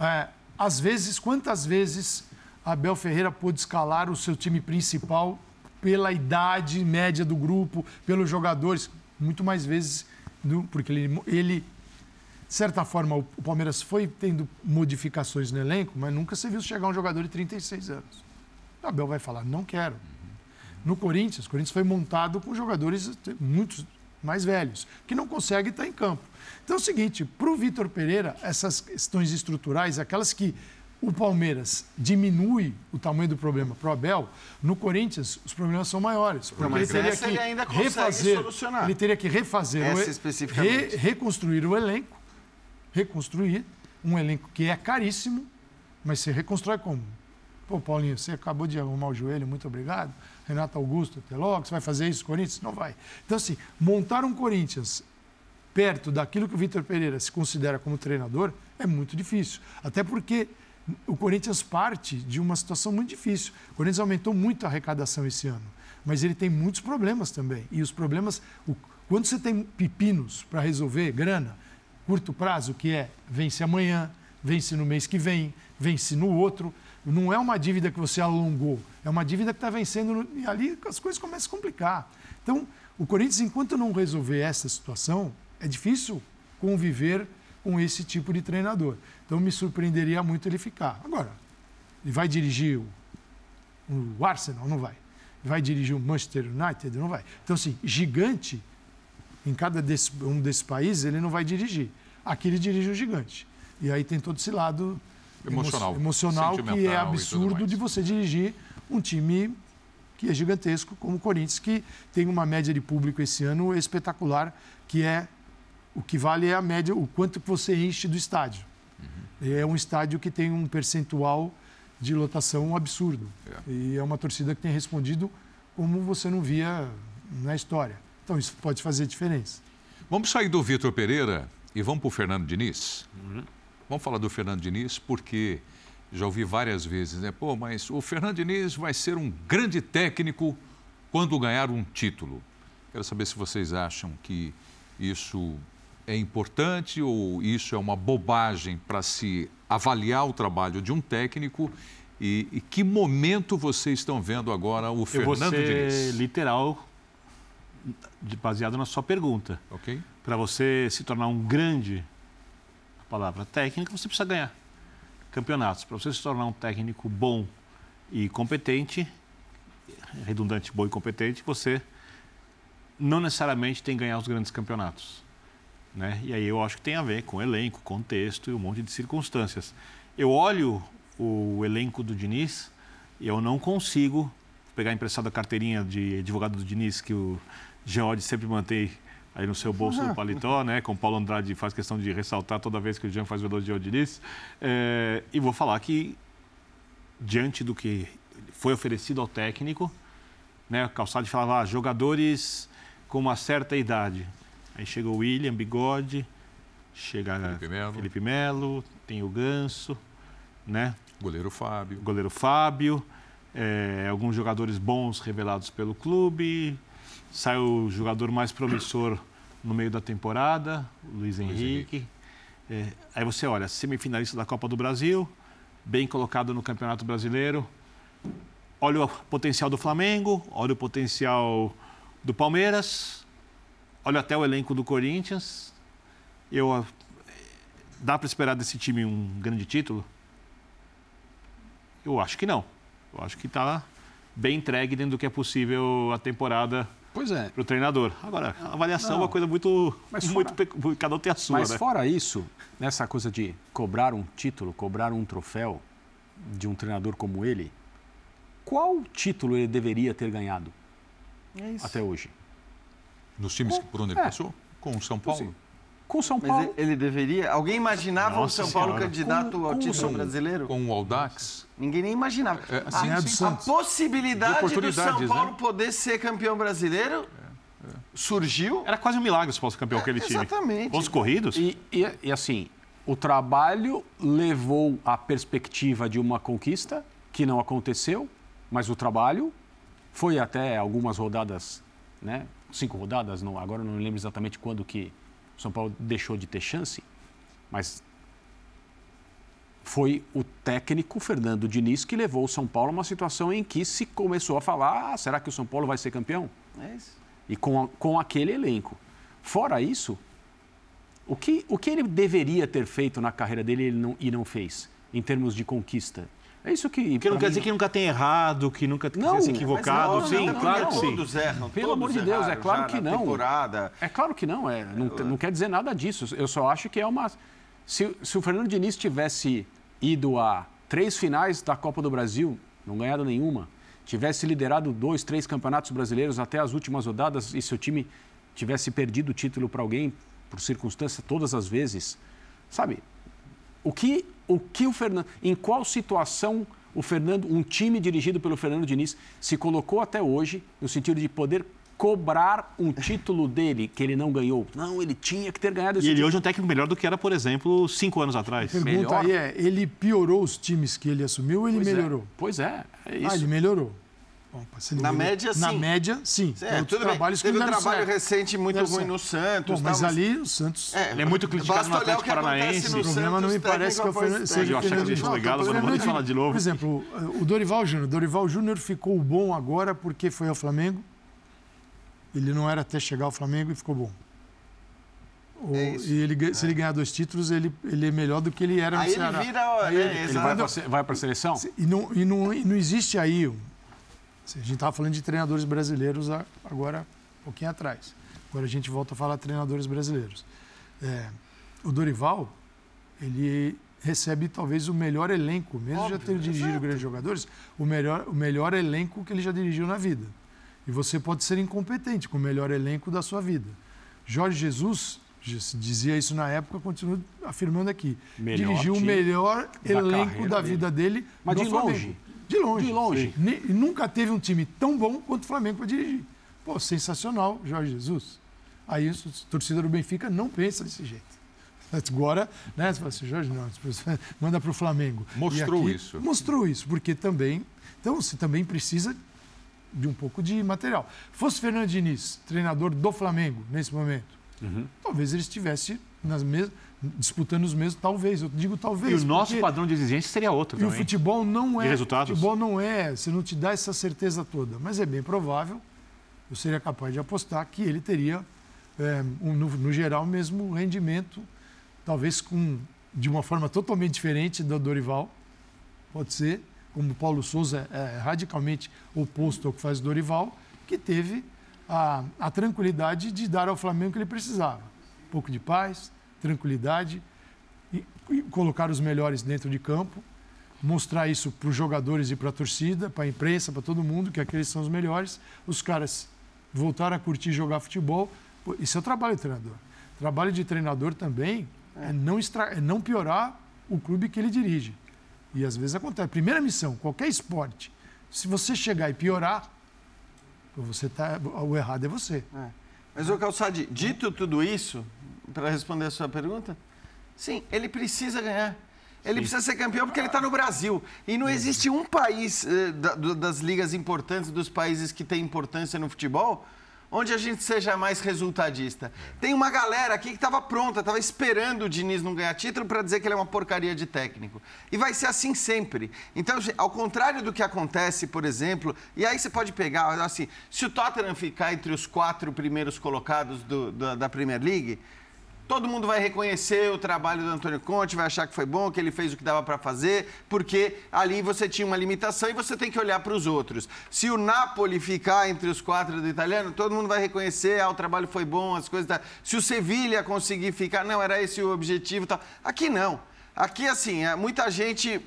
é, às vezes, quantas vezes Abel Ferreira pôde escalar o seu time principal pela idade média do grupo, pelos jogadores? Muito mais vezes, do, porque ele, ele, de certa forma, o Palmeiras foi tendo modificações no elenco, mas nunca se viu chegar um jogador de 36 anos. O Abel vai falar, não quero. No Corinthians, o Corinthians foi montado com jogadores muito mais velhos, que não conseguem estar em campo. Então é o seguinte, para o Vitor Pereira, essas questões estruturais, aquelas que o Palmeiras diminui o tamanho do problema para o Abel, no Corinthians os problemas são maiores. Porque mas ele teria que ele ainda consegue refazer, solucionar. ele teria que refazer, Essa o, especificamente. reconstruir o elenco, reconstruir um elenco que é caríssimo, mas se reconstrói como? Pô, Paulinho, você acabou de arrumar o joelho, muito obrigado. Renato Augusto, até logo, você vai fazer isso, Corinthians? Não vai. Então, assim, montar um Corinthians perto daquilo que o Vitor Pereira se considera como treinador é muito difícil. Até porque o Corinthians parte de uma situação muito difícil. O Corinthians aumentou muito a arrecadação esse ano, mas ele tem muitos problemas também. E os problemas, o- quando você tem pepinos para resolver, grana, curto prazo, que é vence amanhã, vence no mês que vem, vence no outro, não é uma dívida que você alongou, é uma dívida que está vencendo e ali as coisas começam a complicar. Então, o Corinthians, enquanto não resolver essa situação, é difícil conviver com esse tipo de treinador. Então, me surpreenderia muito ele ficar. Agora, ele vai dirigir o, o Arsenal? Não vai. Vai dirigir o Manchester United? Não vai. Então, assim, gigante, em cada desse, um desses países, ele não vai dirigir. Aqui ele dirige o gigante. E aí tem todo esse lado emo- Emocional, emocional que é absurdo de você dirigir um time que é gigantesco, como o Corinthians, que tem uma média de público esse ano espetacular, que é o que vale é a média, o quanto que você enche do estádio. Uhum. É um estádio que tem um percentual de lotação absurdo. É. E é uma torcida que tem respondido como você não via na história. Então isso pode fazer diferença. Vamos sair do Vitor Pereira e vamos para o Fernando Diniz? Uhum. Vamos falar do Fernando Diniz porque já ouvi várias vezes, né? Pô, mas o Fernando Diniz vai ser um grande técnico quando ganhar um título. Quero saber se vocês acham que isso é importante ou isso é uma bobagem para se avaliar o trabalho de um técnico e, e que momento vocês estão vendo agora o Eu Fernando ser Diniz? literal, de- baseado na sua pergunta. Ok? Para você se tornar um grande, a palavra técnico, você precisa ganhar campeonatos. Para você se tornar um técnico bom e competente, redundante, bom e competente, você não necessariamente tem que ganhar os grandes campeonatos. Né? E aí eu acho que tem a ver com elenco, contexto e um monte de circunstâncias. Eu olho o elenco do Diniz e eu não consigo pegar emprestado a carteirinha de advogado do Diniz que o Geode sempre mantém aí no seu bolso do paletó, né? Com Paulo Andrade faz questão de ressaltar toda vez que o Jean faz o elogio ao Diniz. É, e vou falar que, diante do que foi oferecido ao técnico, né? O Calçado falava, ah, jogadores com uma certa idade. Aí chega o William, Bigode, chega Felipe Melo. Felipe Melo, tem o Ganso, né? Goleiro Fábio. Goleiro Fábio, é, alguns jogadores bons revelados pelo clube, sai o jogador mais promissor no meio da temporada, o Luiz Henrique. É, aí você olha, semifinalista da Copa do Brasil, bem colocado no Campeonato Brasileiro. Olha o potencial do Flamengo, olha o potencial do Palmeiras, olha até o elenco do Corinthians. Eu, ah, dá para esperar desse time um grande título? Eu acho que não. Eu acho que está bem entregue dentro do que é possível a temporada Pois é. para o treinador. Agora, a avaliação é uma coisa muito. Mas muito fora- cada um tem a sua, Mas né? fora isso, nessa coisa de cobrar um título, cobrar um troféu de um treinador como ele, qual título ele deveria ter ganhado É isso. até hoje? Nos times que- por onde ele É. passou? Com o São Paulo? Com o São Mas Paulo. ele- ele deveria. Alguém imaginava Nossa o São Paulo Senhora. candidato Com- ao com- título com- brasileiro? Com o Audax? Ninguém nem imaginava. É, a, sim, Ganhar do sim. a possibilidade De do São Paulo né? poder ser campeão brasileiro surgiu. Era quase um milagre se fosse campeão aquele time. exatamente. Pontos corridos? E, e, e assim, o trabalho levou à perspectiva de uma conquista que não aconteceu, mas o trabalho foi até algumas rodadas, né? Cinco rodadas, não, agora não lembro exatamente quando que o São Paulo deixou de ter chance, mas foi o técnico Fernando Diniz que levou o São Paulo a uma situação em que se começou a falar: ah, será que o São Paulo vai ser campeão? É isso. E com, a, com aquele elenco. Fora isso, o que, o que ele deveria ter feito na carreira dele ele não, e não fez, em termos de conquista? É isso que. Que não quer mim, dizer que nunca tenha errado, que nunca tenha Não, se equivocado. não, sim, não, claro não, que sim. Todos erram. Pelo todos amor de Deus, é claro que não. Temporada. É claro que não, é, não, não quer dizer nada disso. Eu só acho que é uma. Se, se o Fernando Diniz tivesse ido a três finais da Copa do Brasil, não ganhado nenhuma, tivesse liderado dois, três campeonatos brasileiros até as últimas rodadas e seu time tivesse perdido o título para alguém, por circunstância, todas as vezes, sabe? O que o, que o Fernando. Em qual situação o Fernando, um time dirigido pelo Fernando Diniz, se colocou até hoje no sentido de poder cobrar um título dele que ele não ganhou? Não, ele tinha que ter ganhado esse E ele título. hoje é um técnico melhor do que era, por exemplo, cinco anos atrás. A pergunta Melhor? aí é, ele piorou os times que ele assumiu ou ele Pois é. melhorou? Pois é, é Ah, isso. ele melhorou. Bom, ele Na média, Na sim. média, sim. É, outros tudo trabalhos Teve um trabalho certo. recente muito ruim certo. no Santos. Bom, mas tal, ali o Santos... É, Ele é muito criticado no o Atlético Paranaense. no O problema Santos, não me parece que é o seja Eu Fernando Diniz. legal, mas eu não vou Fernando falar de novo. Por exemplo, o Dorival Júnior. Dorival Júnior ficou bom agora porque foi ao Flamengo. Ele não era até chegar ao Flamengo e ficou bom. O- É e ele, ganha- se ele ganhar dois títulos, ele, ele é melhor do que ele era no Aí ele Ceará. vira, Aí né, ele- Ele para se- vai para a seleção? E não, e, não, e não existe aí. A gente estava falando de treinadores brasileiros agora, um pouquinho atrás. Agora a gente volta a falar de treinadores brasileiros. É, o Dorival, ele recebe talvez o melhor elenco, mesmo já tendo dirigido grandes jogadores, o melhor, o melhor elenco que ele já dirigiu na vida. E você pode ser incompetente com o melhor elenco da sua vida. Jorge Jesus dizia isso na época, continua afirmando aqui. Melhor dirigiu o melhor da elenco da dele. vida dele. Mas no de Flamengo. De longe. De longe. Ne- nunca teve um time tão bom quanto o Flamengo para dirigir. Pô, sensacional, Jorge Jesus. Aí a torcida do Benfica não pensa desse jeito. Agora, né, você fala assim, Jorge, não, manda para o Flamengo. Mostrou isso. Mostrou isso, porque também. Então, você também precisa de um pouco de material. Fosse Fernando Diniz, treinador do Flamengo, nesse momento, Uhum. talvez ele estivesse nas mes... disputando os mesmos, talvez, eu digo E talvez. o nosso padrão de exigência seria outro e o futebol não é. De resultados? futebol não é. Você não te dá essa certeza toda. Mas é bem provável, eu seria capaz de apostar que ele teria, é, um, no, no geral, o mesmo rendimento, talvez com, de uma forma totalmente diferente do Dorival. Pode ser, como o Paulo Souza é radicalmente oposto ao que faz o Dorival, que teve a, a tranquilidade de dar ao Flamengo o que ele precisava. Um pouco de paz, tranquilidade, e, e colocar os melhores dentro de campo, mostrar isso para os jogadores e para a torcida, para a imprensa, para todo mundo, que aqueles são os melhores. Os caras voltaram a curtir jogar futebol. Isso é o trabalho do treinador. Trabalho de treinador também é, não, extra, é não piorar o clube que ele dirige. E às vezes acontece. Primeira missão, qualquer esporte, se você chegar e piorar, você tá, o errado é você. Mas, ô Calçade, dito tudo isso, para responder a sua pergunta, sim, ele precisa ganhar. Ele precisa ser campeão porque ele está no Brasil. E não existe um país eh, da- das ligas importantes, dos países que têm importância no futebol, onde a gente seja mais resultadista. Tem uma galera aqui que estava pronta, estava esperando o Diniz não ganhar título para dizer que ele é uma porcaria de técnico. E vai ser assim sempre. Então, gente, ao contrário do que acontece, por exemplo, e aí você pode pegar, assim, se o Tottenham ficar entre os quatro primeiros colocados do- da- da Premier League, Todo mundo vai reconhecer o trabalho do Antônio Conte, vai achar que foi bom, que ele fez o que dava para fazer, porque ali você tinha uma limitação e você tem que olhar para os outros. Se o Napoli ficar entre os quatro do italiano, todo mundo vai reconhecer, ah, o trabalho foi bom, as coisas. Tá. Se o Sevilha conseguir ficar, não, era esse o objetivo. Aqui não. Aqui assim, é, muita gente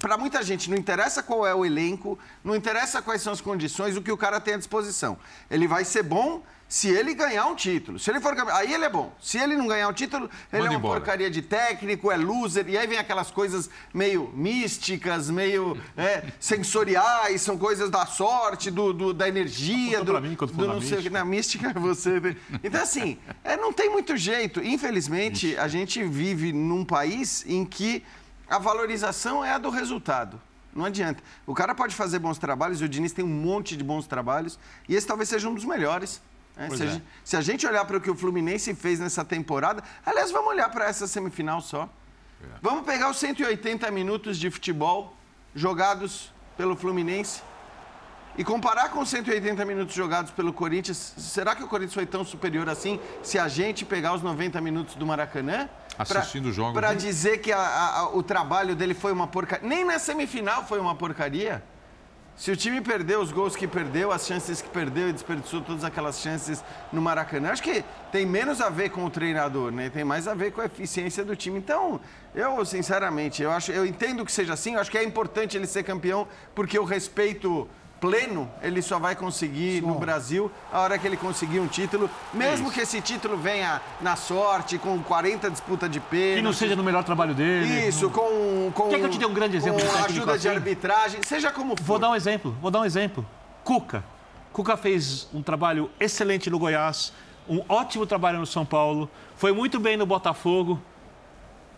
para muita gente não interessa qual é o elenco, não interessa quais são as condições, o que o cara tem à disposição. Ele vai ser bom se ele ganhar um título. Se ele for campeão, aí ele é bom. Se ele não ganhar um título, ele Manda é uma embora. porcaria de técnico, é loser, e aí vem aquelas coisas meio místicas, meio é, sensoriais, são coisas da sorte, do, do- da energia, do, pra mim quando do não da sei mística. Na mística é você. né? Então, assim, é, não tem muito jeito. Infelizmente, a gente vive num país em que a valorização é a do resultado. Não adianta. O cara pode fazer bons trabalhos, e o Diniz tem um monte de bons trabalhos, e esse talvez seja um dos melhores. Pois Se, a é. gente, se a gente olhar para o que o Fluminense fez nessa temporada, aliás, vamos olhar para essa semifinal só. Vamos pegar os 180 minutos de futebol jogados pelo Fluminense e comparar com os 180 minutos jogados pelo Corinthians. Será que o Corinthians foi tão superior assim se a gente pegar os 90 minutos do Maracanã? Assistindo jogos, Para né? dizer que a- a- a- o trabalho dele foi uma porcaria. Nem na semifinal foi uma porcaria. Se o time perdeu os gols que perdeu, as chances que perdeu e desperdiçou todas aquelas chances no Maracanã, acho que tem menos a ver com o treinador, né? Tem mais a ver com a eficiência do time. Então, eu, sinceramente, eu acho, eu entendo que seja assim, eu acho que é importante ele ser campeão, porque o respeito pleno ele só vai conseguir no Brasil a hora que ele conseguir um título, mesmo que esse título venha na sorte, com 40 disputas de pênalti. Que não seja no melhor trabalho dele. Isso, com, com, Quer que eu te dê um grande exemplo de com ajuda de assim? arbitragem, seja como for. Vou dar um exemplo, vou dar um exemplo. Cuca. Cuca fez um trabalho excelente no Goiás, um ótimo trabalho no São Paulo, foi muito bem no Botafogo.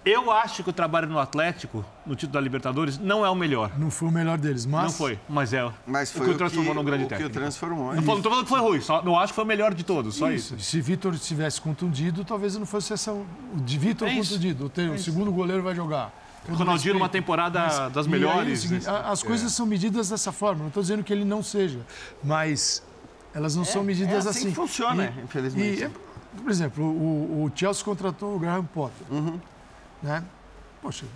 Eu acho que o trabalho no Atlético, no título da Libertadores, não é o melhor. Não foi o melhor deles, mas. Não foi, mas é Mas foi o que o transformou num grande o que técnico. o transformou. Não, falo- não tô falando que foi ruim, só não acho que foi o melhor de todos, só isso. Se Vitor estivesse contundido, talvez não fosse essa. O de Vitor É isso. contundido. O, te- o segundo goleiro vai jogar. Todo Ronaldinho numa temporada das E aí, é o melhores. seguinte, a- as coisas são medidas dessa forma. Não estou dizendo que ele não seja, mas elas não são medidas é assim que funciona, infelizmente. e, por exemplo, o, o Chelsea contratou o Graham Potter. Uhum. Né? Poxa,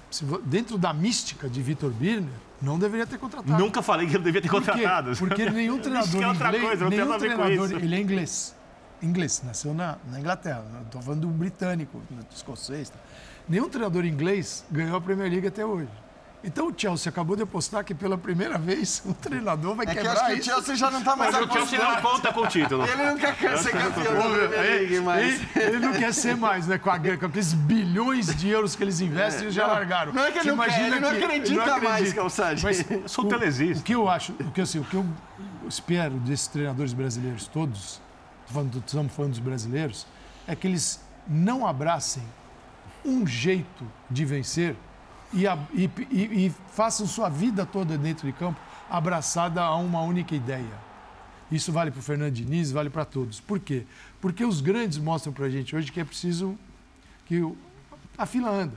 dentro da mística de Vitor Birner, não deveria ter contratado. Nunca falei que ele devia ter Por contratado. Porque nenhum treinador Isso que é outra inglês, coisa, não nenhum treinador, ele é inglês. Inglês, nasceu na, na Inglaterra. Estou falando do britânico, do escocês. Tá? Nenhum treinador inglês ganhou a Premier League até hoje. Então o Chelsea acabou de apostar que pela primeira vez o treinador vai É que quebrar acho que o isso. Chelsea já não tá mais Mas o Chelsea não conta com o título. Ele não quer ser campeão da Premier League, mas... Ele, ele não quer ser mais, né? Com, a- com aqueles bilhões de euros que eles investem, eles já largaram. Não é que ele não quer, ele não que- acredita mais, Calçade. Mas Eu sou o- telesista. O que eu acho, o que, assim, o que eu espero desses treinadores brasileiros todos, falando, estamos falando dos brasileiros, é que eles não abracem um jeito de vencer e, a- e- e- e façam sua vida toda dentro de campo abraçada a uma única ideia. Isso vale para o Fernando Diniz, vale para todos. Por quê? Porque os grandes mostram para a gente hoje que é preciso que a fila anda.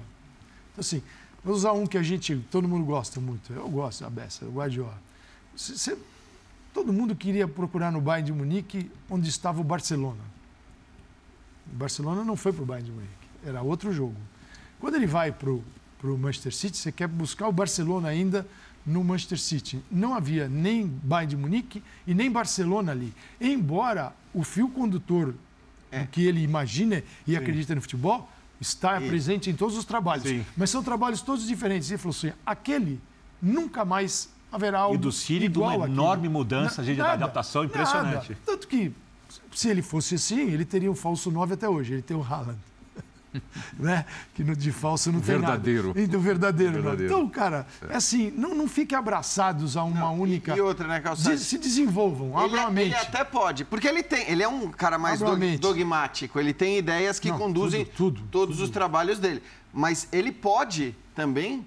Então, assim, vou usar um que a gente, todo mundo gosta muito. Eu gosto da Bessa, o Guardiola. Cê- cê- todo mundo queria procurar no Bayern de Munique onde estava o Barcelona. O Barcelona não foi para o Bayern de Munique, era outro jogo. Quando ele vai para o Manchester City, você quer buscar o Barcelona ainda no Manchester City. Não havia nem Bayern de Munique e nem Barcelona ali. Embora o fio condutor É. que ele imagina e acredita no futebol está presente em todos os trabalhos. Sim. Mas são trabalhos todos diferentes. Ele falou assim, aquele nunca mais haverá algo E do City, de uma àquilo. enorme mudança de Nada, adaptação impressionante. nada. Tanto que, se ele fosse assim, ele teria um falso 9 até hoje. Ele tem o Haaland. né? Que no, de falso não Verdadeiro. tem nada. Então, verdadeiro. não. Verdadeiro. Então, cara, é assim, não, não fiquem abraçados a uma única... E outra, né, Calçade? De- se desenvolvam, Ele, abram a ele mente. até pode, porque ele tem, ele é um cara mais dog- dogmático, ele tem ideias que Não, conduzem tudo, tudo, todos os trabalhos dele. Mas ele pode também,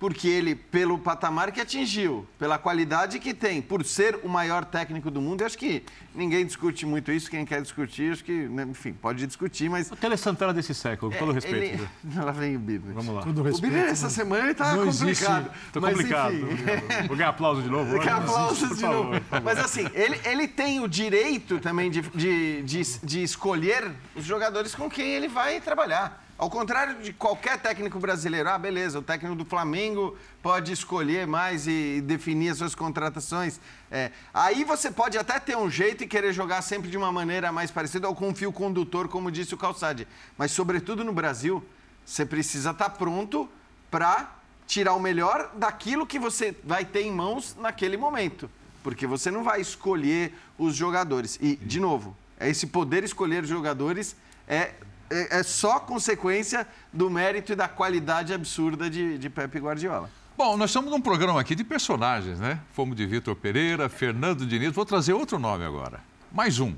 porque ele, pelo patamar que atingiu, pela qualidade que tem, por ser o maior técnico do mundo, eu acho que ninguém discute muito isso, quem quer discutir, acho que, né, enfim, pode discutir, mas... O Tele Santana desse século, com todo respeito. Ele... Lá vem o Bidner. Vamos lá. Todo O respeito. Essa semana tá existe- complicado. Mas, complicado. enfim. Vou ganhar aplauso de novo. Hoje? aplausos Por de novo. Mas assim, ele, ele tem o direito também de, de, de, de escolher os jogadores com quem ele vai trabalhar. Ao contrário de qualquer técnico brasileiro, ah, beleza, o técnico do Flamengo pode escolher mais e definir as suas contratações. É, aí você pode até ter um jeito e querer jogar sempre de uma maneira mais parecida ou com um fio condutor, como disse o Calçade. Mas, sobretudo no Brasil, você precisa estar pronto para tirar o melhor daquilo que você vai ter em mãos naquele momento. Porque você não vai escolher os jogadores. E, de novo, esse poder escolher os jogadores é, é, é só consequência do mérito e da qualidade absurda de, de Pepe Guardiola. Bom, nós estamos num programa aqui de personagens, né? Fomos de Vitor Pereira, Fernando Diniz. Vou trazer outro nome agora. Mais um.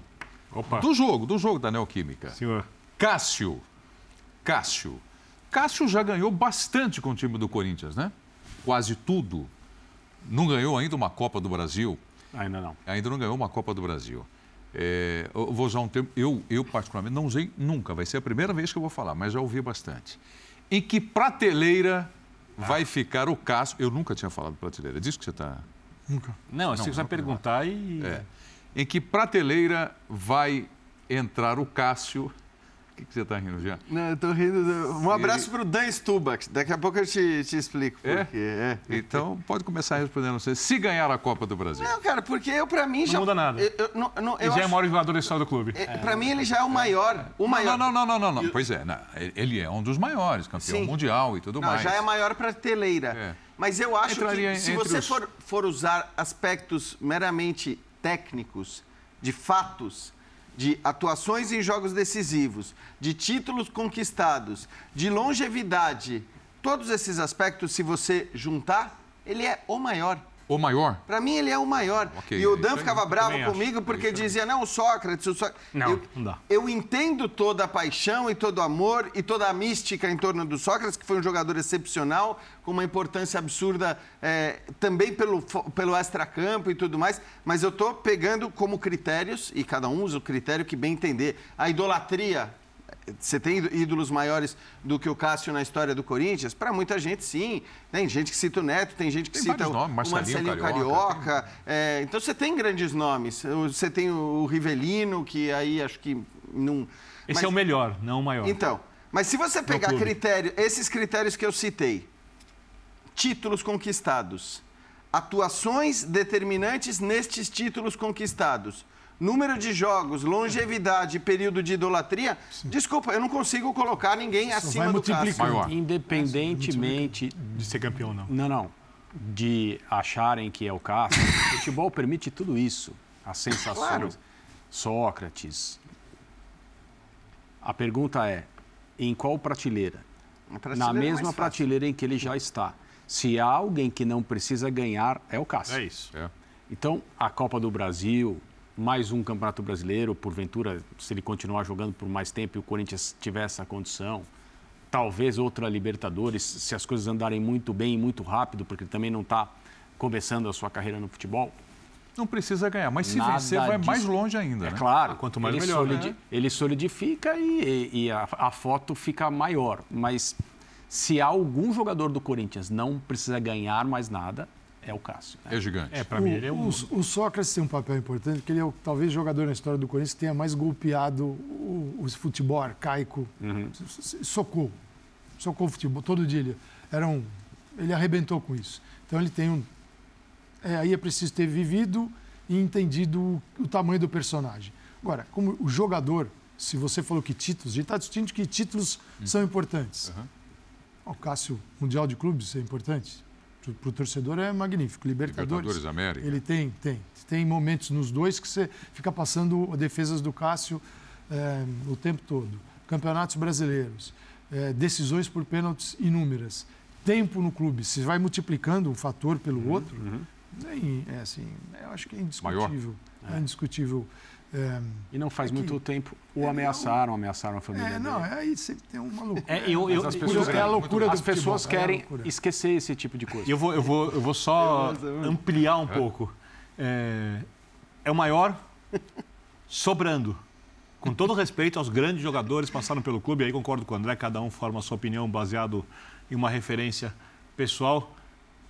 Opa, Do jogo, do jogo da Neoquímica. senhor. Cássio. Cássio. Cássio já ganhou bastante com o time do Corinthians, né? Quase tudo. Não ganhou ainda uma Copa do Brasil. Ainda não. Ainda não ganhou uma Copa do Brasil. É, eu vou usar um termo, eu, eu particularmente não usei nunca, vai ser a primeira vez que eu vou falar, mas já ouvi bastante. Em que prateleira vai ficar o Cássio? Eu nunca tinha falado prateleira. Diz que você está. Nunca. Não, você vai perguntar e. É. Em que prateleira vai entrar o Cássio? O que, que você está rindo já? Não, eu tô rindo. do- Um abraço pro Dan Stubach. Daqui a pouco eu te, te explico por É? quê. É. Então pode começar respondendo você. Se ganhar a Copa do Brasil. Não, cara, porque eu, pra mim, já. muda nada. Eu, eu, não- não- eu Ele já é acho- o maior jogador da história do clube. é, Pra mim, ele já é o maior. O maior. Não, não, não, não, não, não. Pois é, não, ele é um dos maiores, campeão Sim. mundial e tudo Não, mais. já é a maior prateleira. É. Mas eu acho Entraria que se você os- for, for usar aspectos meramente técnicos, de fatos, de atuações em jogos decisivos, de títulos conquistados, de longevidade, todos esses aspectos, se você juntar, ele é o maior. O maior? Pra mim, ele é o maior. Ok, e o Dan ficava bravo também acho. comigo porque dizia, não, o Sócrates, o Sócrates. Não, eu, não dá. Eu entendo toda a paixão e todo o amor e toda a mística em torno do Sócrates, que foi um jogador excepcional, com uma importância absurda é, também pelo, pelo extracampo e tudo mais. Mas eu tô pegando como critérios, e cada um usa o critério que bem entender, a idolatria você tem ídolos maiores do que o Cássio na história do Corinthians? Para muita gente, sim. Tem gente que cita o Neto, tem gente que Tem cita o, nomes, o Marcelinho Marcelinho Carioca, Carioca. É, então você tem grandes nomes. Você tem o Rivelino, que aí acho que não. Esse mas- é o melhor, não o maior. Então, mas se você pegar critério, esses critérios que eu citei, títulos conquistados, atuações determinantes nestes títulos conquistados, número de jogos, longevidade, período de idolatria, desculpa, eu não consigo colocar ninguém acima vai do Cássio. Independentemente De ser campeão, não. Não, não. De acharem que é o Cássio, o futebol permite tudo isso. As sensações. Claro. Sócrates. A pergunta é: em qual prateleira? Prateleira Na mesma prateleira em que ele já está. Se há alguém que não precisa ganhar, é o Cássio. É isso. É. Então, a Copa do Brasil, mais um Campeonato Brasileiro, porventura, se ele continuar jogando por mais tempo e o Corinthians tiver essa condição, talvez outra Libertadores, se as coisas andarem muito bem e muito rápido, porque ele também não está começando a sua carreira no futebol. Não precisa ganhar, mas se Nada vencer, vai disso. mais longe ainda. É né? claro, quanto mais ele, melhor, solidi- né? ele solidifica e, e a, a foto fica maior. Mas se há algum jogador do Corinthians não precisa ganhar mais nada, é o Cássio. né? É gigante. É, pra mim ele é o, um. o, o Sócrates tem um papel importante, porque ele é o, talvez o jogador na história do Corinthians que tenha mais golpeado o, o futebol arcaico. S- Socou. Socou o futebol. Todo dia ele era um. Ele arrebentou com isso. Então ele tem um. é, aí é preciso ter vivido e entendido o, o tamanho do personagem. Agora, como o jogador, se você falou que títulos, a gente está discutindo que títulos são importantes. O Cássio, Mundial de Clubes, é importante. Para o torcedor é magnífico. Libertadores. Libertadores, América. Ele tem, tem. Tem momentos nos dois que você fica passando defesas do Cássio eh, o tempo todo. Campeonatos brasileiros, eh, decisões por pênaltis inúmeras. Tempo no clube, se vai multiplicando um fator pelo outro, é, é assim, eu acho que é indiscutível. É indiscutível. É, E não faz É que- muito tempo o É, ameaçaram, ameaçaram a família é, não, dele. é aí sempre tem uma loucura. É, eu, eu, as pessoas é a loucura do As pessoas futebol, é querem esquecer esse tipo de coisa. eu vou, eu, vou, eu vou só ampliar um pouco. É, é o maior sobrando. Com todo respeito aos grandes jogadores que passaram pelo clube, aí concordo com o André, cada um forma a sua opinião baseado em uma referência pessoal.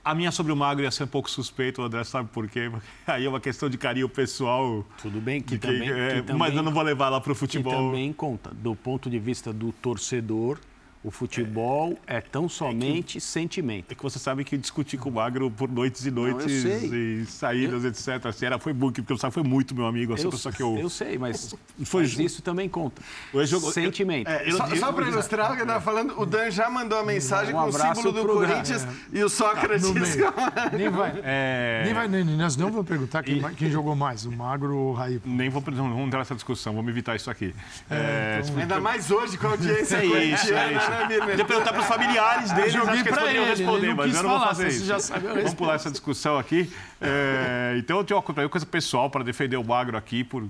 A minha sobre o Magro ia ser um pouco suspeito, o André sabe por quê. Aí é uma questão de carinho pessoal. Tudo bem que que- também, é, que também mas eu não vou levar lá para o que futebol. também conta. Do ponto de vista do torcedor, o futebol é, tão somente sentimento. É que você sabe que eu discuti com o Magro por noites e noites sei. e saídas, etc. Assim, era, foi muito, porque o Sá foi muito meu amigo, essa pessoa que eu. eu sei, mas, Foi mas isso também conta. Jogo- Sentimento. É, eu- Só, eu- só para ilustrar o que eu estava falando, o Dan já mandou a mensagem Um com o símbolo do Dan. Corinthians e o Sócrates. meio. Nem vai. É, Nem vai, nem, nós não vamos perguntar quem, mais- quem jogou mais, o Magro ou o Raí. Nem vou, não, vamos entrar nessa discussão, vamos evitar isso aqui. É, então- Ainda mais hoje com a audiência É isso, é isso. Né? Podia perguntar para os familiares deles, joguei acho que eles pra poderiam ele, ele responder, não mas eu não vou falar, fazer você isso. já sabe Vamos pular essa discussão aqui. É, então eu tenho uma coisa- coisa pessoal para defender o Magro aqui por,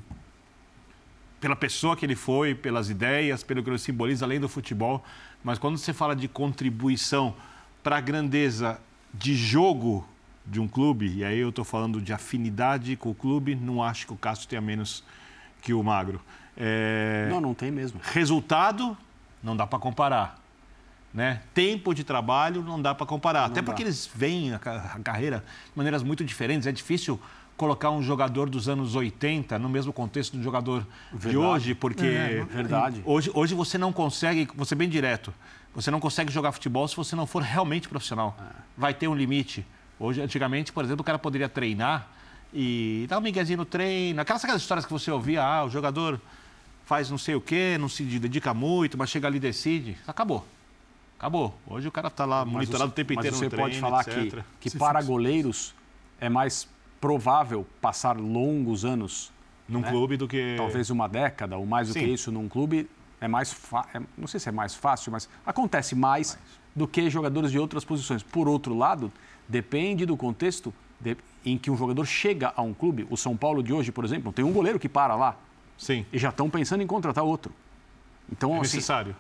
pela pessoa que ele foi, pelas ideias, pelo que ele simboliza além do futebol. Mas quando você fala de contribuição para a grandeza de jogo de um clube, e aí eu estou falando de afinidade com o clube, não acho que o Cássio tenha menos que o Magro. É, Não, não tem mesmo. Resultado, não dá para comparar. Né? Tempo de trabalho não dá para comparar. Até dá. porque eles veem a, ca- a carreira de maneiras muito diferentes. É difícil colocar um jogador dos anos 80 no mesmo contexto do jogador de Verdade. hoje, porque É, verdade. Hoje, hoje você não consegue, vou ser bem direto, você não consegue jogar futebol se você não for realmente profissional. Vai ter um limite. Hoje, antigamente, por exemplo, o cara poderia treinar e dar um miguezinho no treino. Aquelas, aquelas histórias que você ouvia, ah, o jogador faz não sei o quê, não se dedica muito, mas chega ali e decide. Acabou. Acabou. Hoje o cara está lá Mas monitorado você- o tempo mas inteiro você no treino, pode falar etc. que, que para goleiros é mais provável passar longos anos, Num né? clube do que... talvez uma década ou mais do Sim. que isso num clube, é mais fa- é- não sei se é mais fácil, mas acontece mais do que jogadores de outras posições. Por outro lado, depende do contexto de- em que um jogador chega a um clube. O São Paulo de hoje, por exemplo, tem um goleiro que para lá Sim, e já estão pensando em contratar outro. Então, é assim, necessário.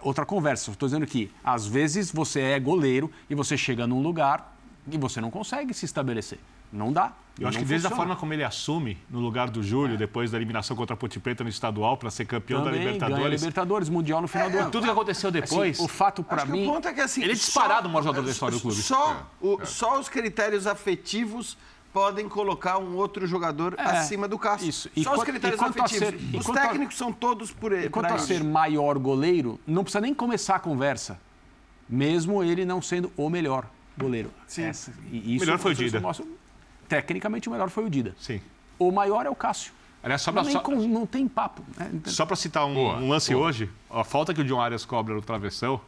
outra conversa. Estou dizendo que, às vezes, você é goleiro e você chega num lugar e você não consegue se estabelecer. Não dá. Eu acho que desde a forma como ele assume no lugar do Júlio, depois da eliminação contra a Ponte Preta no estadual, para ser campeão Também da ganha Libertadores. Libertadores, Mundial no final do ano. Tudo que aconteceu depois. Assim, o fato para mim... o ponto é que assim. Ele é só- disparado o maior jogador da história do clube. Só, o- só os critérios afetivos podem colocar um outro jogador acima do Cássio. isso. E Só os quanto- critérios quanto a afetivos. ser- os quanto a- técnicos são todos por ele. Quanto pra a ser maior goleiro, não precisa nem começar a conversa, mesmo ele não sendo o melhor goleiro. Sim. Essa- e isso, melhor foi o Dida. mostra- tecnicamente, o melhor foi o Dida. Sim. O maior é o Cássio. Aliás, só Não, para nem com- não tem papo. né? Só para citar um, Boa, um lance boa. hoje, a falta que o John Arias cobra no travessão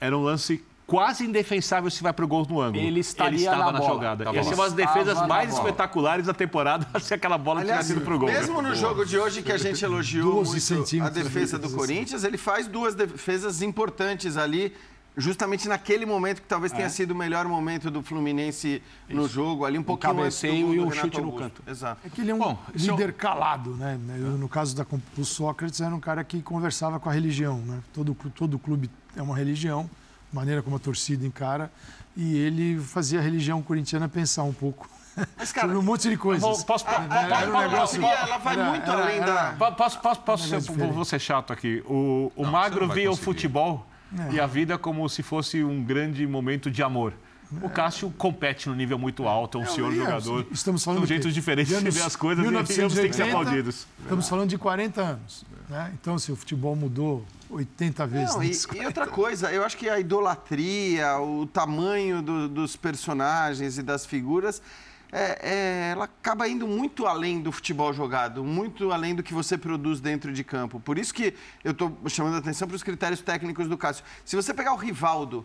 era um lance quase indefensável se vai pro gol no ângulo. Ele estaria estava na na, jogada. Ia ser lá. uma das defesas na mais bola. espetaculares da temporada se aquela bola Aliás, tivesse ido pro gol. né? mesmo no jogo de hoje que a gente elogiou 12 muito a defesa do. Corinthians, ele faz duas defesas importantes ali, justamente naquele momento que talvez tenha sido o melhor momento do Fluminense no jogo, ali um pouquinho antes do cabeceio gol e um Renato chute no canto. Exato. É que ele é um Bom, é o- líder calado, né? Eu, no caso da, do Sócrates, era um cara que conversava com a religião, né? Todo, todo clube é uma religião, maneira como a torcida encara, e ele fazia a religião corintiana pensar um pouco Mas, cara, sobre um monte de coisas. Vou- Posso, a, a, Era um negócio- ela vai era- muito era- além era- da... Po- Posso, posso, posso ser, diferente. vou ser chato aqui. O, o Não, Magro via o conseguir. futebol É. e a vida como se fosse um grande momento de amor. O Cássio compete no nível muito alto, é um senhor e, jogador. Estamos falando São do quê? jeitos diferentes de anos ver as coisas e ambos têm que ser 1980, aplaudidos. Estamos falando de 40 anos. Né? Então, se o futebol mudou 80 vezes Não, e, e outra coisa, eu acho que a idolatria, o tamanho do- dos personagens e das figuras, é- é, ela acaba indo muito além do futebol jogado, muito além do que você produz dentro de campo. Por isso que eu estou chamando a atenção para os critérios técnicos do Cássio. Se você pegar o Rivaldo,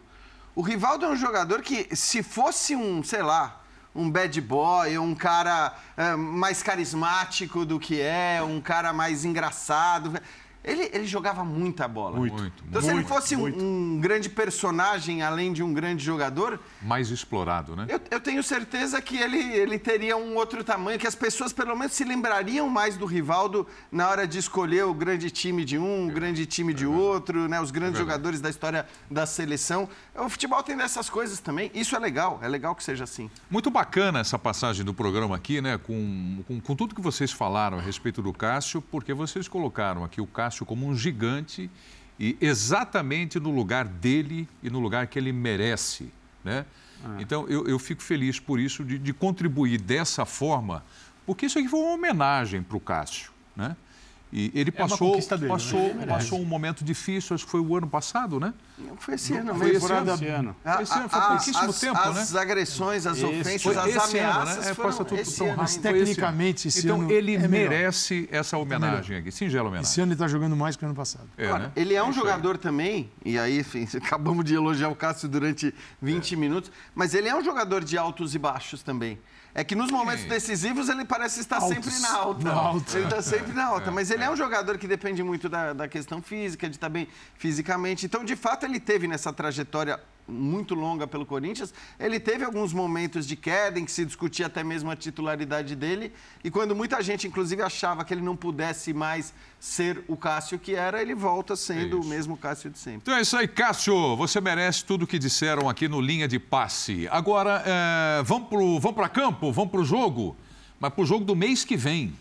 o Rivaldo é um jogador que, se fosse um, sei lá, um bad boy, um cara é, mais carismático do que é, um cara mais engraçado. Ele, ele jogava muita bola. Muito, muito, Então, se ele muito, fosse um, um grande personagem, além de um grande jogador, Mais explorado, né? eu, eu tenho certeza que ele, ele teria um outro tamanho, que as pessoas pelo menos se lembrariam mais do Rivaldo na hora de escolher o grande time de um, o grande time de outro, né? os grandes jogadores da história da seleção. O futebol tem dessas coisas também. Isso é legal, é legal que seja assim. Muito bacana essa passagem do programa aqui, né? Com, com, com tudo que vocês falaram a respeito do Cássio, porque vocês colocaram aqui o Cássio como um gigante e exatamente no lugar dele e no lugar que ele merece, né? Então eu, eu fico feliz por isso, de, de contribuir dessa forma, porque isso aqui foi uma homenagem para o Cássio, né? E ele É uma passou, conquista dele, né? passou, passou um momento difícil, acho que foi o ano passado, né? Não foi esse ano, Foi esse ano? Esse ano. A- Esse ano foi a- pouquíssimo as, tempo, as né? agressões, as Esse- ofensas, Foi as esse ano, ameaças né? É, foram passa tudo esse tão ano. Foi esse Tecnicamente, esse então ano ele é melhor. merece essa homenagem aqui, singela homenagem. Esse ano ele está jogando mais que o ano passado. É, Agora, né? Ele é um jogador também, e aí, enfim, acabamos de elogiar o Cássio durante 20 É. minutos, mas ele é um jogador de altos e baixos também. É que nos momentos decisivos ele parece estar Altos. sempre na alta. Na alta. Ele está sempre na alta, mas ele é um jogador que depende muito da, da questão física, de estar bem fisicamente. Então, de fato, ele teve nessa trajetória muito longa pelo Corinthians, ele teve alguns momentos de queda em que se discutia até mesmo a titularidade dele, e quando muita gente, inclusive, achava que ele não pudesse mais ser o Cássio que era, ele volta sendo o isso. mesmo Cássio de sempre. Então é isso aí, Cássio. Você merece tudo o que disseram aqui no Linha de Passe. Agora, é, vamos para campo, vamos para o jogo, mas para o jogo do mês que vem.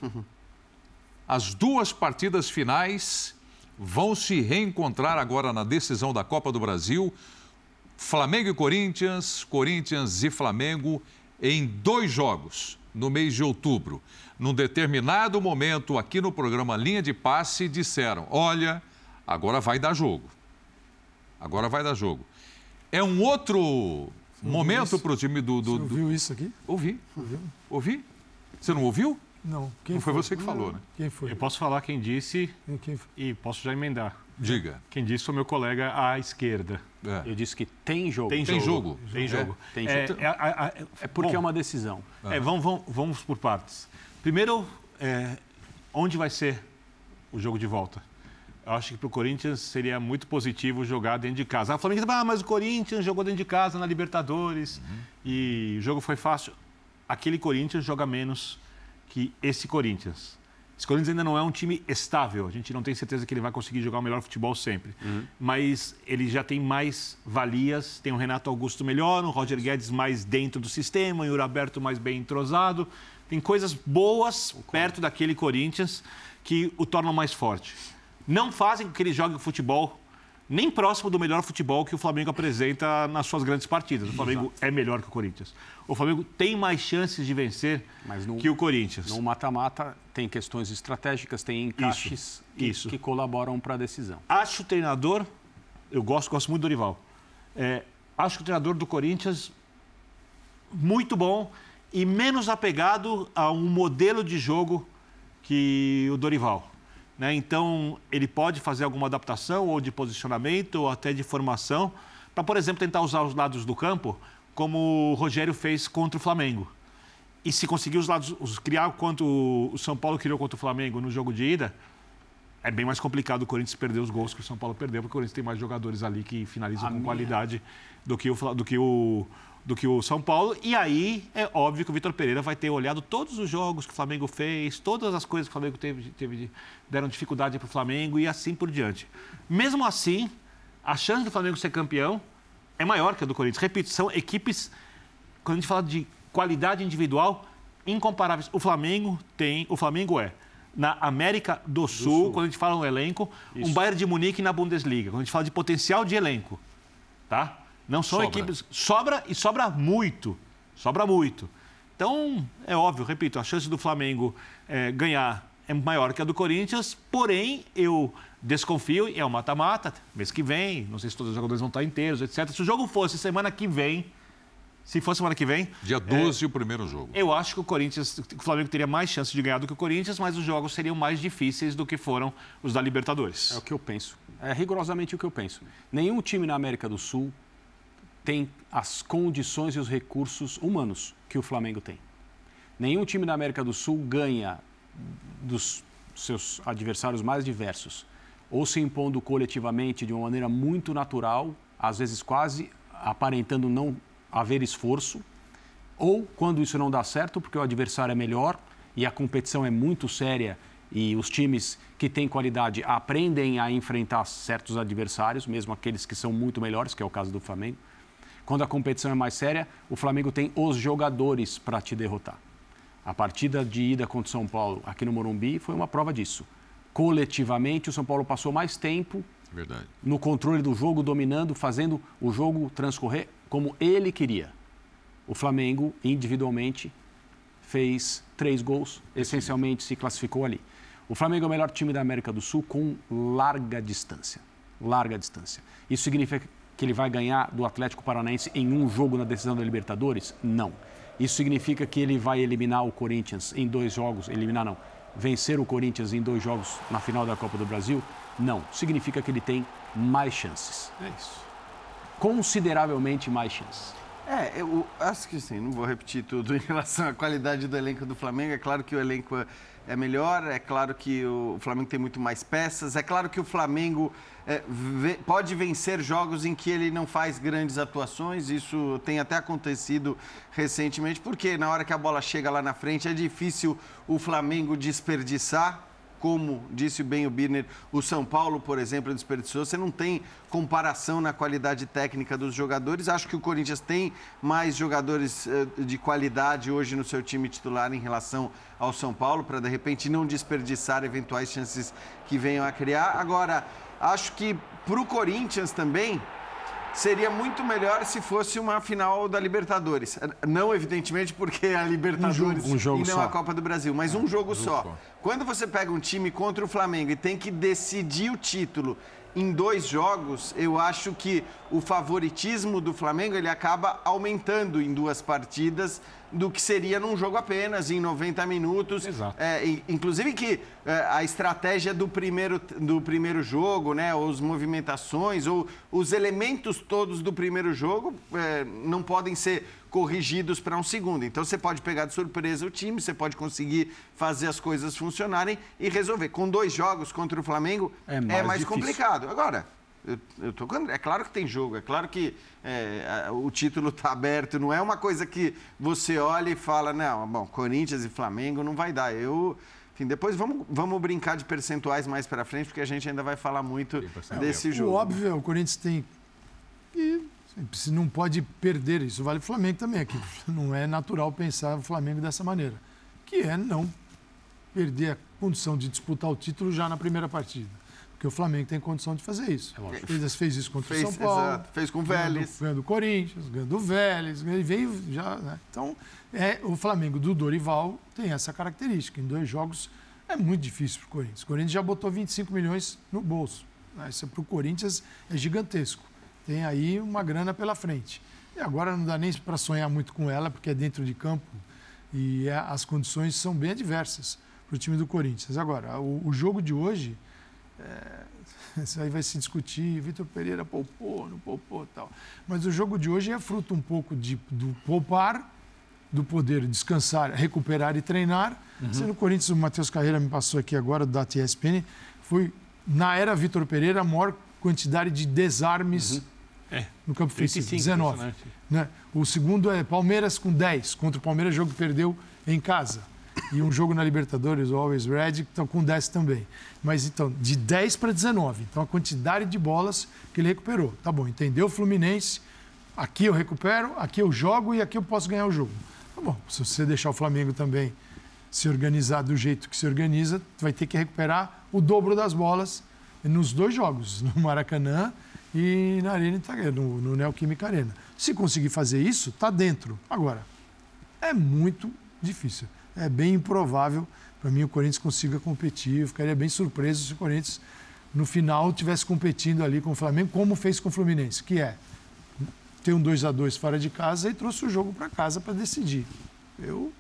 As duas partidas finais vão se reencontrar agora na decisão da Copa do Brasil. Flamengo e Corinthians, Corinthians e Flamengo em dois jogos no mês de outubro. Num determinado momento, aqui no programa Linha de Passe, disseram: olha, agora vai dar jogo. Agora vai dar jogo. É um outro momento para o time do. do, Você do... ouviu isso aqui? Ouvi. Ouviu? Ouvi? Você não ouviu? Não. Quem Não foi você que falou, né? Quem foi? Eu posso falar quem disse Quem foi? e posso já emendar. Diga. Quem disse foi meu colega à esquerda. É. Eu disse que tem jogo. Tem jogo. Tem É, jogo. tem É, jogo. é, a- a- É porque bom, é uma decisão. É, vamos, vamos, vamos por partes. Primeiro, é, onde vai ser o jogo de volta? Eu acho que para o Corinthians seria muito positivo jogar dentro de casa. Ah, o Flamengo ah, mas o Corinthians jogou dentro de casa na Libertadores e o jogo foi fácil. Aquele Corinthians joga menos que esse Corinthians. Esse Corinthians ainda não é um time estável. A gente não tem certeza que ele vai conseguir jogar o melhor futebol sempre. Mas ele já tem mais valias. Tem o Renato Augusto melhor, o Roger Guedes mais dentro do sistema, o Yuri Aberto mais bem entrosado. Tem coisas boas perto daquele Corinthians que o tornam mais forte. Não fazem com que ele jogue futebol nem próximo do melhor futebol que o Flamengo apresenta nas suas grandes partidas. O Flamengo é melhor que o Corinthians. O Flamengo tem mais chances de vencer não- que o Corinthians. No mata-mata tem questões estratégicas, tem encaixes que, isso. que colaboram para a decisão. Acho o treinador, eu gosto, gosto muito do Dorival. É, acho que o treinador do Corinthians muito bom e menos apegado a um modelo de jogo que o Dorival. Né? Então, ele pode fazer alguma adaptação ou de posicionamento ou até de formação para, por exemplo, tentar usar os lados do campo como o Rogério fez contra o Flamengo. E se conseguir os lados, os, criar quanto o São Paulo criou contra o Flamengo no jogo de ida, é bem mais complicado o Corinthians perder os gols que o São Paulo perdeu, porque o Corinthians tem mais jogadores ali que finalizam A com minha- qualidade do que, o, do, que o, do que o São Paulo. E aí é óbvio que o Vitor Pereira vai ter olhado todos os jogos que o Flamengo fez, todas as coisas que o Flamengo teve, teve de- deram dificuldade para o Flamengo e assim por diante. Mesmo assim, a chance do Flamengo ser campeão é maior que a do Corinthians. Repito, são equipes quando a gente fala de qualidade individual, incomparáveis. O Flamengo tem, o Flamengo é na América do Sul, quando a gente fala no elenco, um Bayern de Munique na Bundesliga. Quando a gente fala de potencial de elenco, tá? Não são Sobra. equipes sobra e sobra muito, sobra muito. Então é óbvio, repito, a chance do Flamengo eh, ganhar é maior que a do Corinthians. Porém, eu desconfio e é o mata-mata, mês que vem. Não sei se todos os jogadores vão estar inteiros, etc. Se o jogo fosse semana que vem, se fosse semana que vem, Dia 12, o primeiro jogo. eu acho que o Corinthians, o Flamengo teria mais chance de ganhar do que o Corinthians, mas os jogos seriam mais difíceis do que foram os da Libertadores. É o que eu penso. É rigorosamente o que eu penso. Nenhum time na América do Sul tem as condições e os recursos humanos que o Flamengo tem. Nenhum time da América do Sul ganha dos seus adversários mais diversos, ou se impondo coletivamente de uma maneira muito natural, às vezes quase aparentando não haver esforço, ou quando isso não dá certo, porque o adversário é melhor e a competição é muito séria e os times que têm qualidade aprendem a enfrentar certos adversários, mesmo aqueles que são muito melhores, que é o caso do Flamengo. Quando a competição é mais séria, o Flamengo tem os jogadores para te derrotar. A partida de ida contra o São Paulo aqui no Morumbi foi uma prova disso. Coletivamente, o São Paulo passou mais tempo Verdade. no controle do jogo, dominando, fazendo o jogo transcorrer como ele queria. O Flamengo, individualmente, fez três gols, essencialmente se classificou ali. O Flamengo é o melhor time da América do Sul com larga distância. Larga distância. Isso significa que ele vai ganhar do Atlético Paranaense em um jogo na decisão da Libertadores? Não. Isso significa que ele vai eliminar o Corinthians em dois jogos? Eliminar não. Vencer o Corinthians em dois jogos na final da Copa do Brasil? Não. Significa que ele tem mais chances. É isso. Consideravelmente mais chances. É, eu acho que sim, não vou repetir tudo em relação à qualidade do elenco do Flamengo. É claro que o elenco é- melhor, é claro que o Flamengo tem muito mais peças, é claro que o Flamengo é, ve- pode vencer jogos em que ele não faz grandes atuações, isso tem até acontecido recentemente, porque na hora que a bola chega lá na frente é difícil o Flamengo desperdiçar como disse bem o Birner, o São Paulo, por exemplo, desperdiçou. Você não tem comparação na qualidade técnica dos jogadores. Acho que o Corinthians tem mais jogadores eh, de qualidade hoje no seu time titular em relação ao São Paulo, para de repente não desperdiçar eventuais chances que venham a criar. Agora, acho que para o Corinthians também seria muito melhor se fosse uma final da Libertadores. Não, evidentemente, porque é a Libertadores Um jogo- um jogo e não só. a Copa do Brasil, mas um jogo só. Quando você pega um time contra o Flamengo e tem que decidir o título em dois jogos, eu acho que o favoritismo do Flamengo ele acaba aumentando em duas partidas do que seria num jogo apenas, em 90 minutos. Exato. É, in- inclusive que é, a estratégia do primeiro, do primeiro jogo, né, ou as movimentações, ou os elementos todos do primeiro jogo é, não podem ser corrigidos para um segundo. Então você pode pegar de surpresa o time, você pode conseguir fazer as coisas funcionarem e resolver. Com dois jogos contra o Flamengo É é mais mais, complicado. Agora, eu, tô o. É claro que tem jogo, é claro que é, o título está aberto, não é uma coisa que você olha e fala, não, bom, Corinthians e Flamengo não vai dar. Eu. Enfim, depois vamos, vamos brincar de percentuais mais para frente, porque a gente ainda vai falar muito desse O jogo. óbvio é, o Corinthians tem. E se não pode perder, isso vale o Flamengo também. Aqui não é natural pensar o Flamengo dessa maneira. Que é não perder a condição de disputar o título já na primeira partida. Porque o Flamengo tem condição de fazer isso. Fez, fez isso contra Fez, o São Paulo. exato, fez com o Vélez. Ganhando o Corinthians, ganhando o Vélez, ele veio já. né? Então, é, o Flamengo do Dorival tem essa característica. Em dois jogos é muito difícil para o Corinthians. O Corinthians já botou 25 milhões no bolso. né? Isso para o Corinthians é gigantesco. Tem aí uma grana pela frente. E agora não dá nem para sonhar muito com ela, porque é dentro de campo e é- as condições são bem adversas para o time do Corinthians. Agora, o, o jogo de hoje, é, isso aí vai se discutir, Vitor Pereira poupou, não poupou tal. Mas o jogo de hoje é fruto um pouco de, do poupar, do poder descansar, recuperar e treinar. Sendo o Corinthians, o Matheus Carreira me passou aqui agora, do Data ESPN, foi, na era Vitor Pereira, a maior quantidade de desarmes É. no campo ofensivo, 35, 19. impressionante. Né? O segundo é Palmeiras com 10, contra o Palmeiras, jogo que perdeu em casa. E um jogo na Libertadores, o Always Red, estão com 10 também. Mas então, de 10 para 19. Então, a quantidade de bolas que ele recuperou. Tá bom, entendeu Fluminense? Aqui eu recupero, aqui eu jogo e aqui eu posso ganhar o jogo. Tá bom, se você deixar o Flamengo também se organizar do jeito que se organiza, vai ter que recuperar o dobro das bolas nos dois jogos, no Maracanã e na Arena Itaquera, no, no Neoquímica Arena. Se conseguir fazer isso, está dentro. Agora, é muito difícil. É bem improvável para mim o Corinthians consiga competir. Eu ficaria bem surpreso se o Corinthians, no final, estivesse competindo ali com o Flamengo, como fez com o Fluminense, que é ter um 2 a 2 fora de casa e trouxe o jogo para casa para decidir. Eu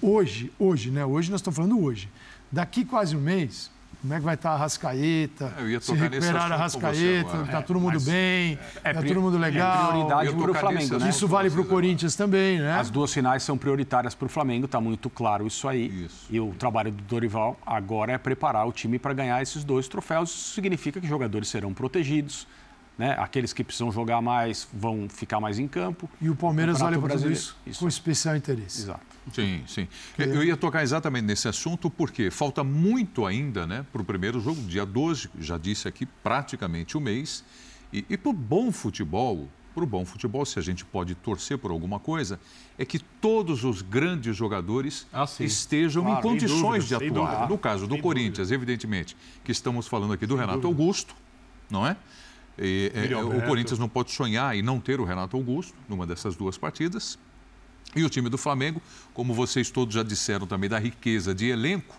hoje, hoje, né? Hoje nós estamos falando hoje. Daqui quase um mês, como é que vai estar a Rascaeta? Eu ia se tocar nesse recuperar a Rascaeta, agora. tá todo mundo bem, é tá pri- todo mundo é legal. prioridade Eu para o Flamengo, né? Isso vale para o vocês agora. Corinthians também, né? As duas finais são prioritárias para o Flamengo, está muito claro isso aí. Isso. E o trabalho do Dorival agora é preparar o time para ganhar esses dois troféus. Isso significa que os jogadores serão protegidos, né? Aqueles que precisam jogar mais vão ficar mais em campo. E o Palmeiras olha Campeonato para tudo isso, Isso. com especial interesse. Exato. Sim, sim. Eu ia tocar exatamente nesse assunto porque falta muito ainda né, para o primeiro jogo, dia 12, já disse aqui, praticamente o mês. E, e para o bom futebol, para o bom futebol, se a gente pode torcer por alguma coisa, é que todos os grandes jogadores Ah, estejam Claro, em sem condições dúvida, de sem atuar. dúvida. No caso do Sem Corinthians, evidentemente, que estamos falando aqui do Renato Augusto, não é? E, é, o. Corinthians não pode sonhar em não ter o Renato Augusto numa dessas duas partidas. E o time do Flamengo, como vocês todos já disseram também, da riqueza de elenco,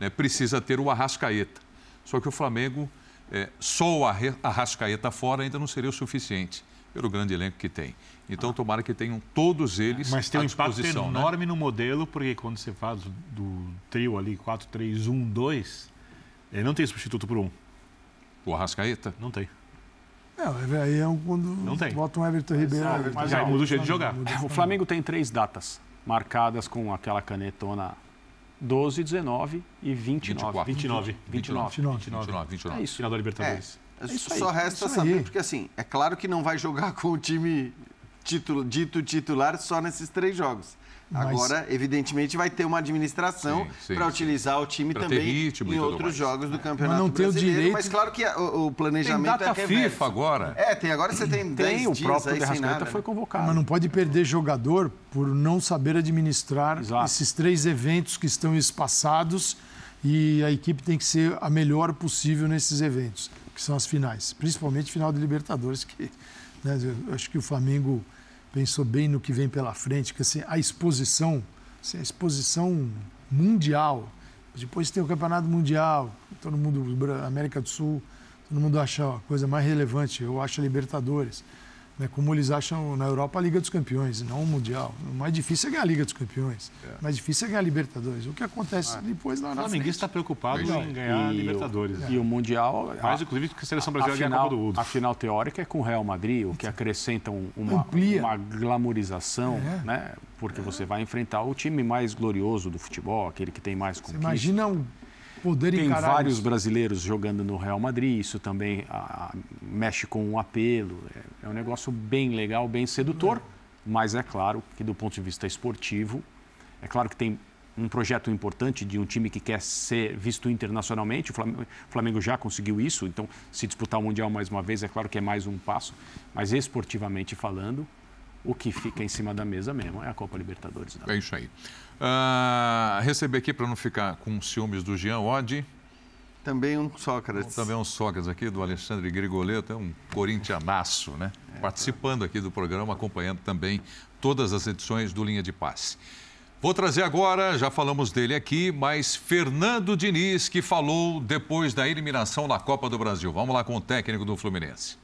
né, precisa ter o Arrascaeta. Só que o Flamengo, é, só o Arrascaeta fora ainda não seria o suficiente, pelo grande elenco que tem. Então, tomara que tenham todos eles Mas tem um impacto né? enorme no modelo, porque quando você faz do trio ali 4, 3, 1, 2, ele não tem substituto por um. O Arrascaeta. Não tem. Não, aí é um, quando Não tem. bota um Everton Ribeiro. Mas aí muda o jeito de jogar. O Flamengo tem três datas marcadas com aquela canetona 12, 19 e 29. 24. 29. 29. 29. 29, 29. É isso. Final da É, Libertadores. isso aí, só resta isso saber, porque assim, é claro que não vai jogar com o time titu, dito titular só nesses três jogos. Mas- Agora, evidentemente, vai ter uma administração para sim. utilizar o time Pra também ritmo em outros mais. jogos do Campeonato não tem o Brasileiro. direito- Mas claro que a- o, o Tem planejamento data é reverso. FIFA agora. É, tem, agora você tem 10 Tem, o dias próprio aí sem nada. foi né? convocado. Mas não pode perder jogador por não saber administrar Exato. esses três eventos que estão espaçados e a equipe tem que ser a melhor possível nesses eventos, que são as finais, principalmente final de Libertadores, que né, eu acho que o Flamengo pensou bem no que vem pela frente, que assim, a exposição, assim, a exposição mundial, depois tem o Campeonato Mundial, todo mundo, América do Sul, todo mundo acha a coisa mais relevante, eu acho a Libertadores né, como eles acham na Europa a Liga dos Campeões, e não o Mundial. O mais difícil é ganhar a Liga dos Campeões. O mais difícil é ganhar a Libertadores. O que acontece depois lá na Flamenguista frente. está preocupado Não. em ganhar a E o- Libertadores. E o Mundial. Mais, a- inclusive, que a seleção a brasileira ganha a final, Copa do Mundo. a final teórica é com o Real Madrid, o que acrescenta um- uma, Amplia. uma glamorização, É. né? Porque você vai enfrentar o time mais glorioso do futebol, aquele que tem mais Você conquistas. imagina o poder Tem encarar vários isso. brasileiros jogando no Real Madrid, isso também ah, mexe com um apelo. É, é um negócio bem legal, bem sedutor, mas é claro que do ponto de vista esportivo, é claro que tem um projeto importante de um time que quer ser visto internacionalmente. O Flamengo, o Flamengo já conseguiu isso, então se disputar o Mundial mais uma vez, é claro que é mais um passo, mas esportivamente falando, o que fica em cima da mesa mesmo é a Copa Libertadores. né? É isso aí. Ah, receber aqui para não ficar com ciúmes do Jean Oddi. Também um Sócrates. Também um Sócrates aqui, do Alexandre Grigoleto, é um corintianaço, né? Participando aqui do programa, acompanhando também todas as edições do Linha de Passe. Vou trazer agora, já falamos dele aqui, mas Fernando Diniz, que falou depois da eliminação na Copa do Brasil. Vamos lá com o técnico do Fluminense.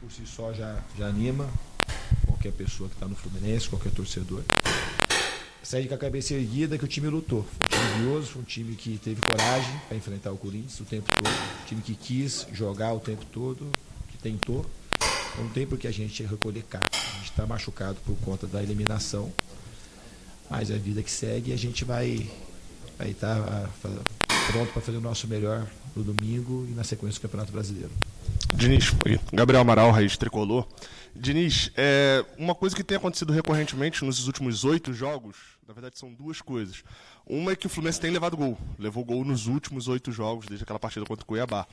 por si só já, já anima qualquer pessoa que está no Fluminense, qualquer torcedor. Sai com a cabeça erguida que o time lutou. Foi um time glorioso, foi um time que teve coragem para enfrentar o Corinthians o tempo todo, um time que quis jogar o tempo todo, que tentou. Não tem por que a gente recolher cara. A gente está machucado por conta da eliminação, mas é a vida que segue e a gente vai vai estar pronto para fazer o nosso melhor no domingo e na sequência do Campeonato Brasileiro. Diniz. Gabriel Amaral, Raiz Tricolor. Diniz, é, uma coisa que tem acontecido recorrentemente nos últimos oito jogos, na verdade são duas coisas. Uma é que o Fluminense tem levado gol. Levou gol nos últimos oito jogos, desde aquela partida contra o Cuiabá.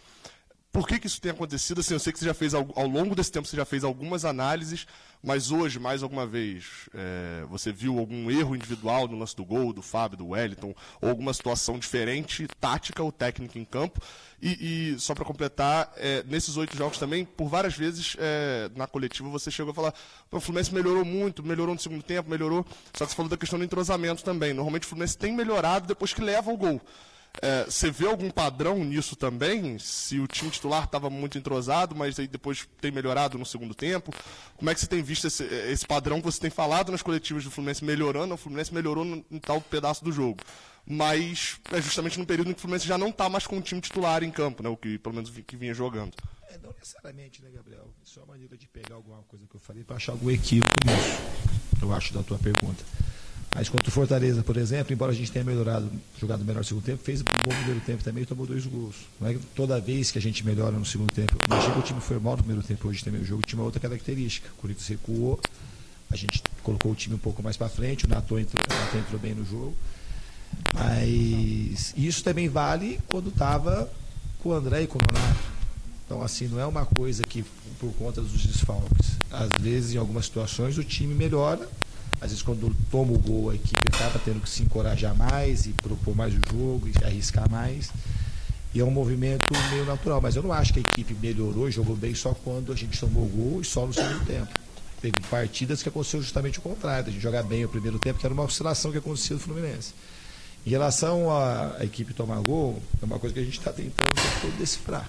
Por que, que isso tem acontecido? Assim, eu sei que você já fez, ao, longo desse tempo, você já fez algumas análises, mas hoje, mais alguma vez, é, você viu algum erro individual no lance do gol, do Fábio, do Wellington, ou alguma situação diferente, tática ou técnica em campo? E, e só para completar, é, nesses oito jogos também, por várias vezes é, na coletiva você chegou a falar: "Pô, o Fluminense melhorou muito, melhorou no segundo tempo, melhorou. Só que você falou da questão do entrosamento também. Normalmente o Fluminense tem melhorado depois que leva o gol. É, você vê algum padrão nisso também? Se o time titular estava muito entrosado, mas aí depois tem melhorado no segundo tempo? Como é que você tem visto esse, esse padrão que você tem falado nas coletivas do Fluminense melhorando? O Fluminense melhorou em tal pedaço do jogo. Mas é justamente no período em que o Fluminense já não está mais com o time titular em campo, né? O que pelo menos que vinha jogando. É, não necessariamente, né, Gabriel? Isso é uma maneira de pegar alguma coisa que eu falei para achar algum equívoco nisso, eu acho, da tua pergunta. Mas contra o Fortaleza, por exemplo, embora a gente tenha melhorado, jogado melhor no segundo tempo, fez um bom primeiro tempo também e tomou dois gols. Não é que toda vez que a gente melhora no segundo tempo, não que o time foi mal no primeiro tempo, hoje também o jogo tinha uma outra característica. O Corinthians recuou, a gente colocou o time um pouco mais para frente, o Nato entrou, entrou bem no jogo. Mas isso também vale quando estava com o André e com o Nonato. Então, assim, não é uma coisa que por conta dos desfalques. Às vezes, em algumas situações, o time melhora. Às vezes, quando toma o gol, a equipe acaba tendo que se encorajar mais e propor mais o jogo e arriscar mais. E é um movimento meio natural. Mas eu não acho que a equipe melhorou jogou bem só quando a gente tomou o gol e só no segundo tempo. Teve partidas que aconteceu justamente o contrário. A gente jogar bem o primeiro tempo, que era uma oscilação que acontecia no Fluminense. Em relação à equipe tomar gol, é uma coisa que a gente está tentando decifrar.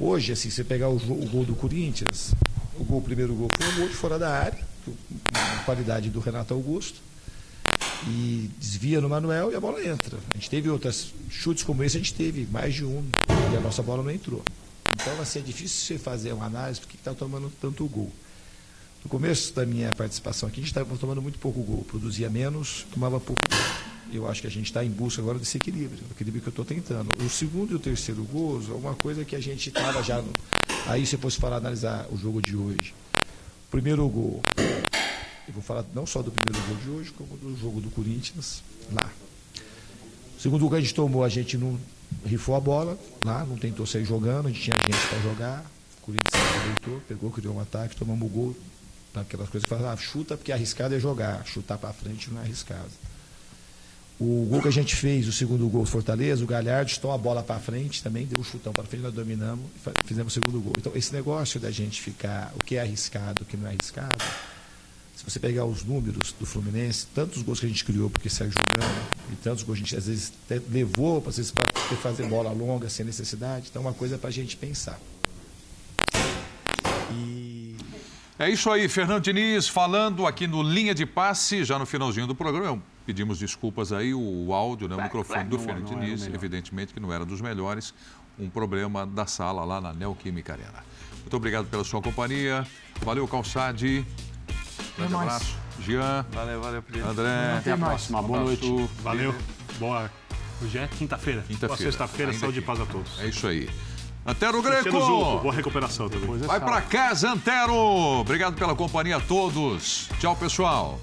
Hoje, assim, você pegar o, o gol do Corinthians, o gol, o primeiro gol foi um gol de fora da área, qualidade do Renato Augusto, e desvia no Manuel e a bola entra. A gente teve outros chutes como esse, a gente teve mais de um, e a nossa bola não entrou. Então, assim, é difícil você fazer uma análise porque está tomando tanto gol. No começo da minha participação aqui, a gente estava tomando muito pouco gol, produzia menos, tomava pouco gol. Eu acho que a gente está em busca agora desse equilíbrio, o equilíbrio que eu estou tentando. O segundo e o terceiro gols é uma coisa que a gente estava já. No... Aí, se fosse falar, analisar o jogo de hoje, primeiro gol. Eu vou falar não só do primeiro gol de hoje, como do jogo do Corinthians lá. O segundo gol que a gente tomou, a gente não rifou a bola lá, não tentou sair jogando, a gente tinha gente para jogar. O Corinthians aproveitou, pegou, criou um ataque, tomamos o gol. Aquelas coisas que falam, ah, chuta porque arriscado é jogar, chutar para frente não é arriscado. O gol que a gente fez, o segundo gol do Fortaleza, o Galhardo estou a bola para frente também, deu um chutão para frente, nós dominamos e fizemos o segundo gol. Então, esse negócio da gente ficar, o que é arriscado, o que não é arriscado, se você pegar os números do Fluminense, tantos gols que a gente criou porque saiu jogando, e tantos gols que a gente às vezes levou, para fazer bola longa sem necessidade, então é uma coisa para a gente pensar. E É isso aí, Fernando Diniz falando aqui no Linha de Passe, já no finalzinho do programa. Pedimos desculpas aí, o áudio, né, o microfone do Fernando Diniz, evidentemente que não era dos melhores, um problema da sala lá na Neoquímica Arena. Muito obrigado pela sua companhia. Valeu, Calçade. Grande mais. abraço. Jean, Valeu, valeu, Pedro. André. Até a mais. próxima. Boa noite. Valeu. Boa. Hoje é quinta-feira. Quinta-feira. Boa sexta-feira, saúde e paz a todos. É isso aí. Antero Greco. boa recuperação também. Coisa Vai pra casa, Antero. Obrigado pela companhia a todos. Tchau, pessoal.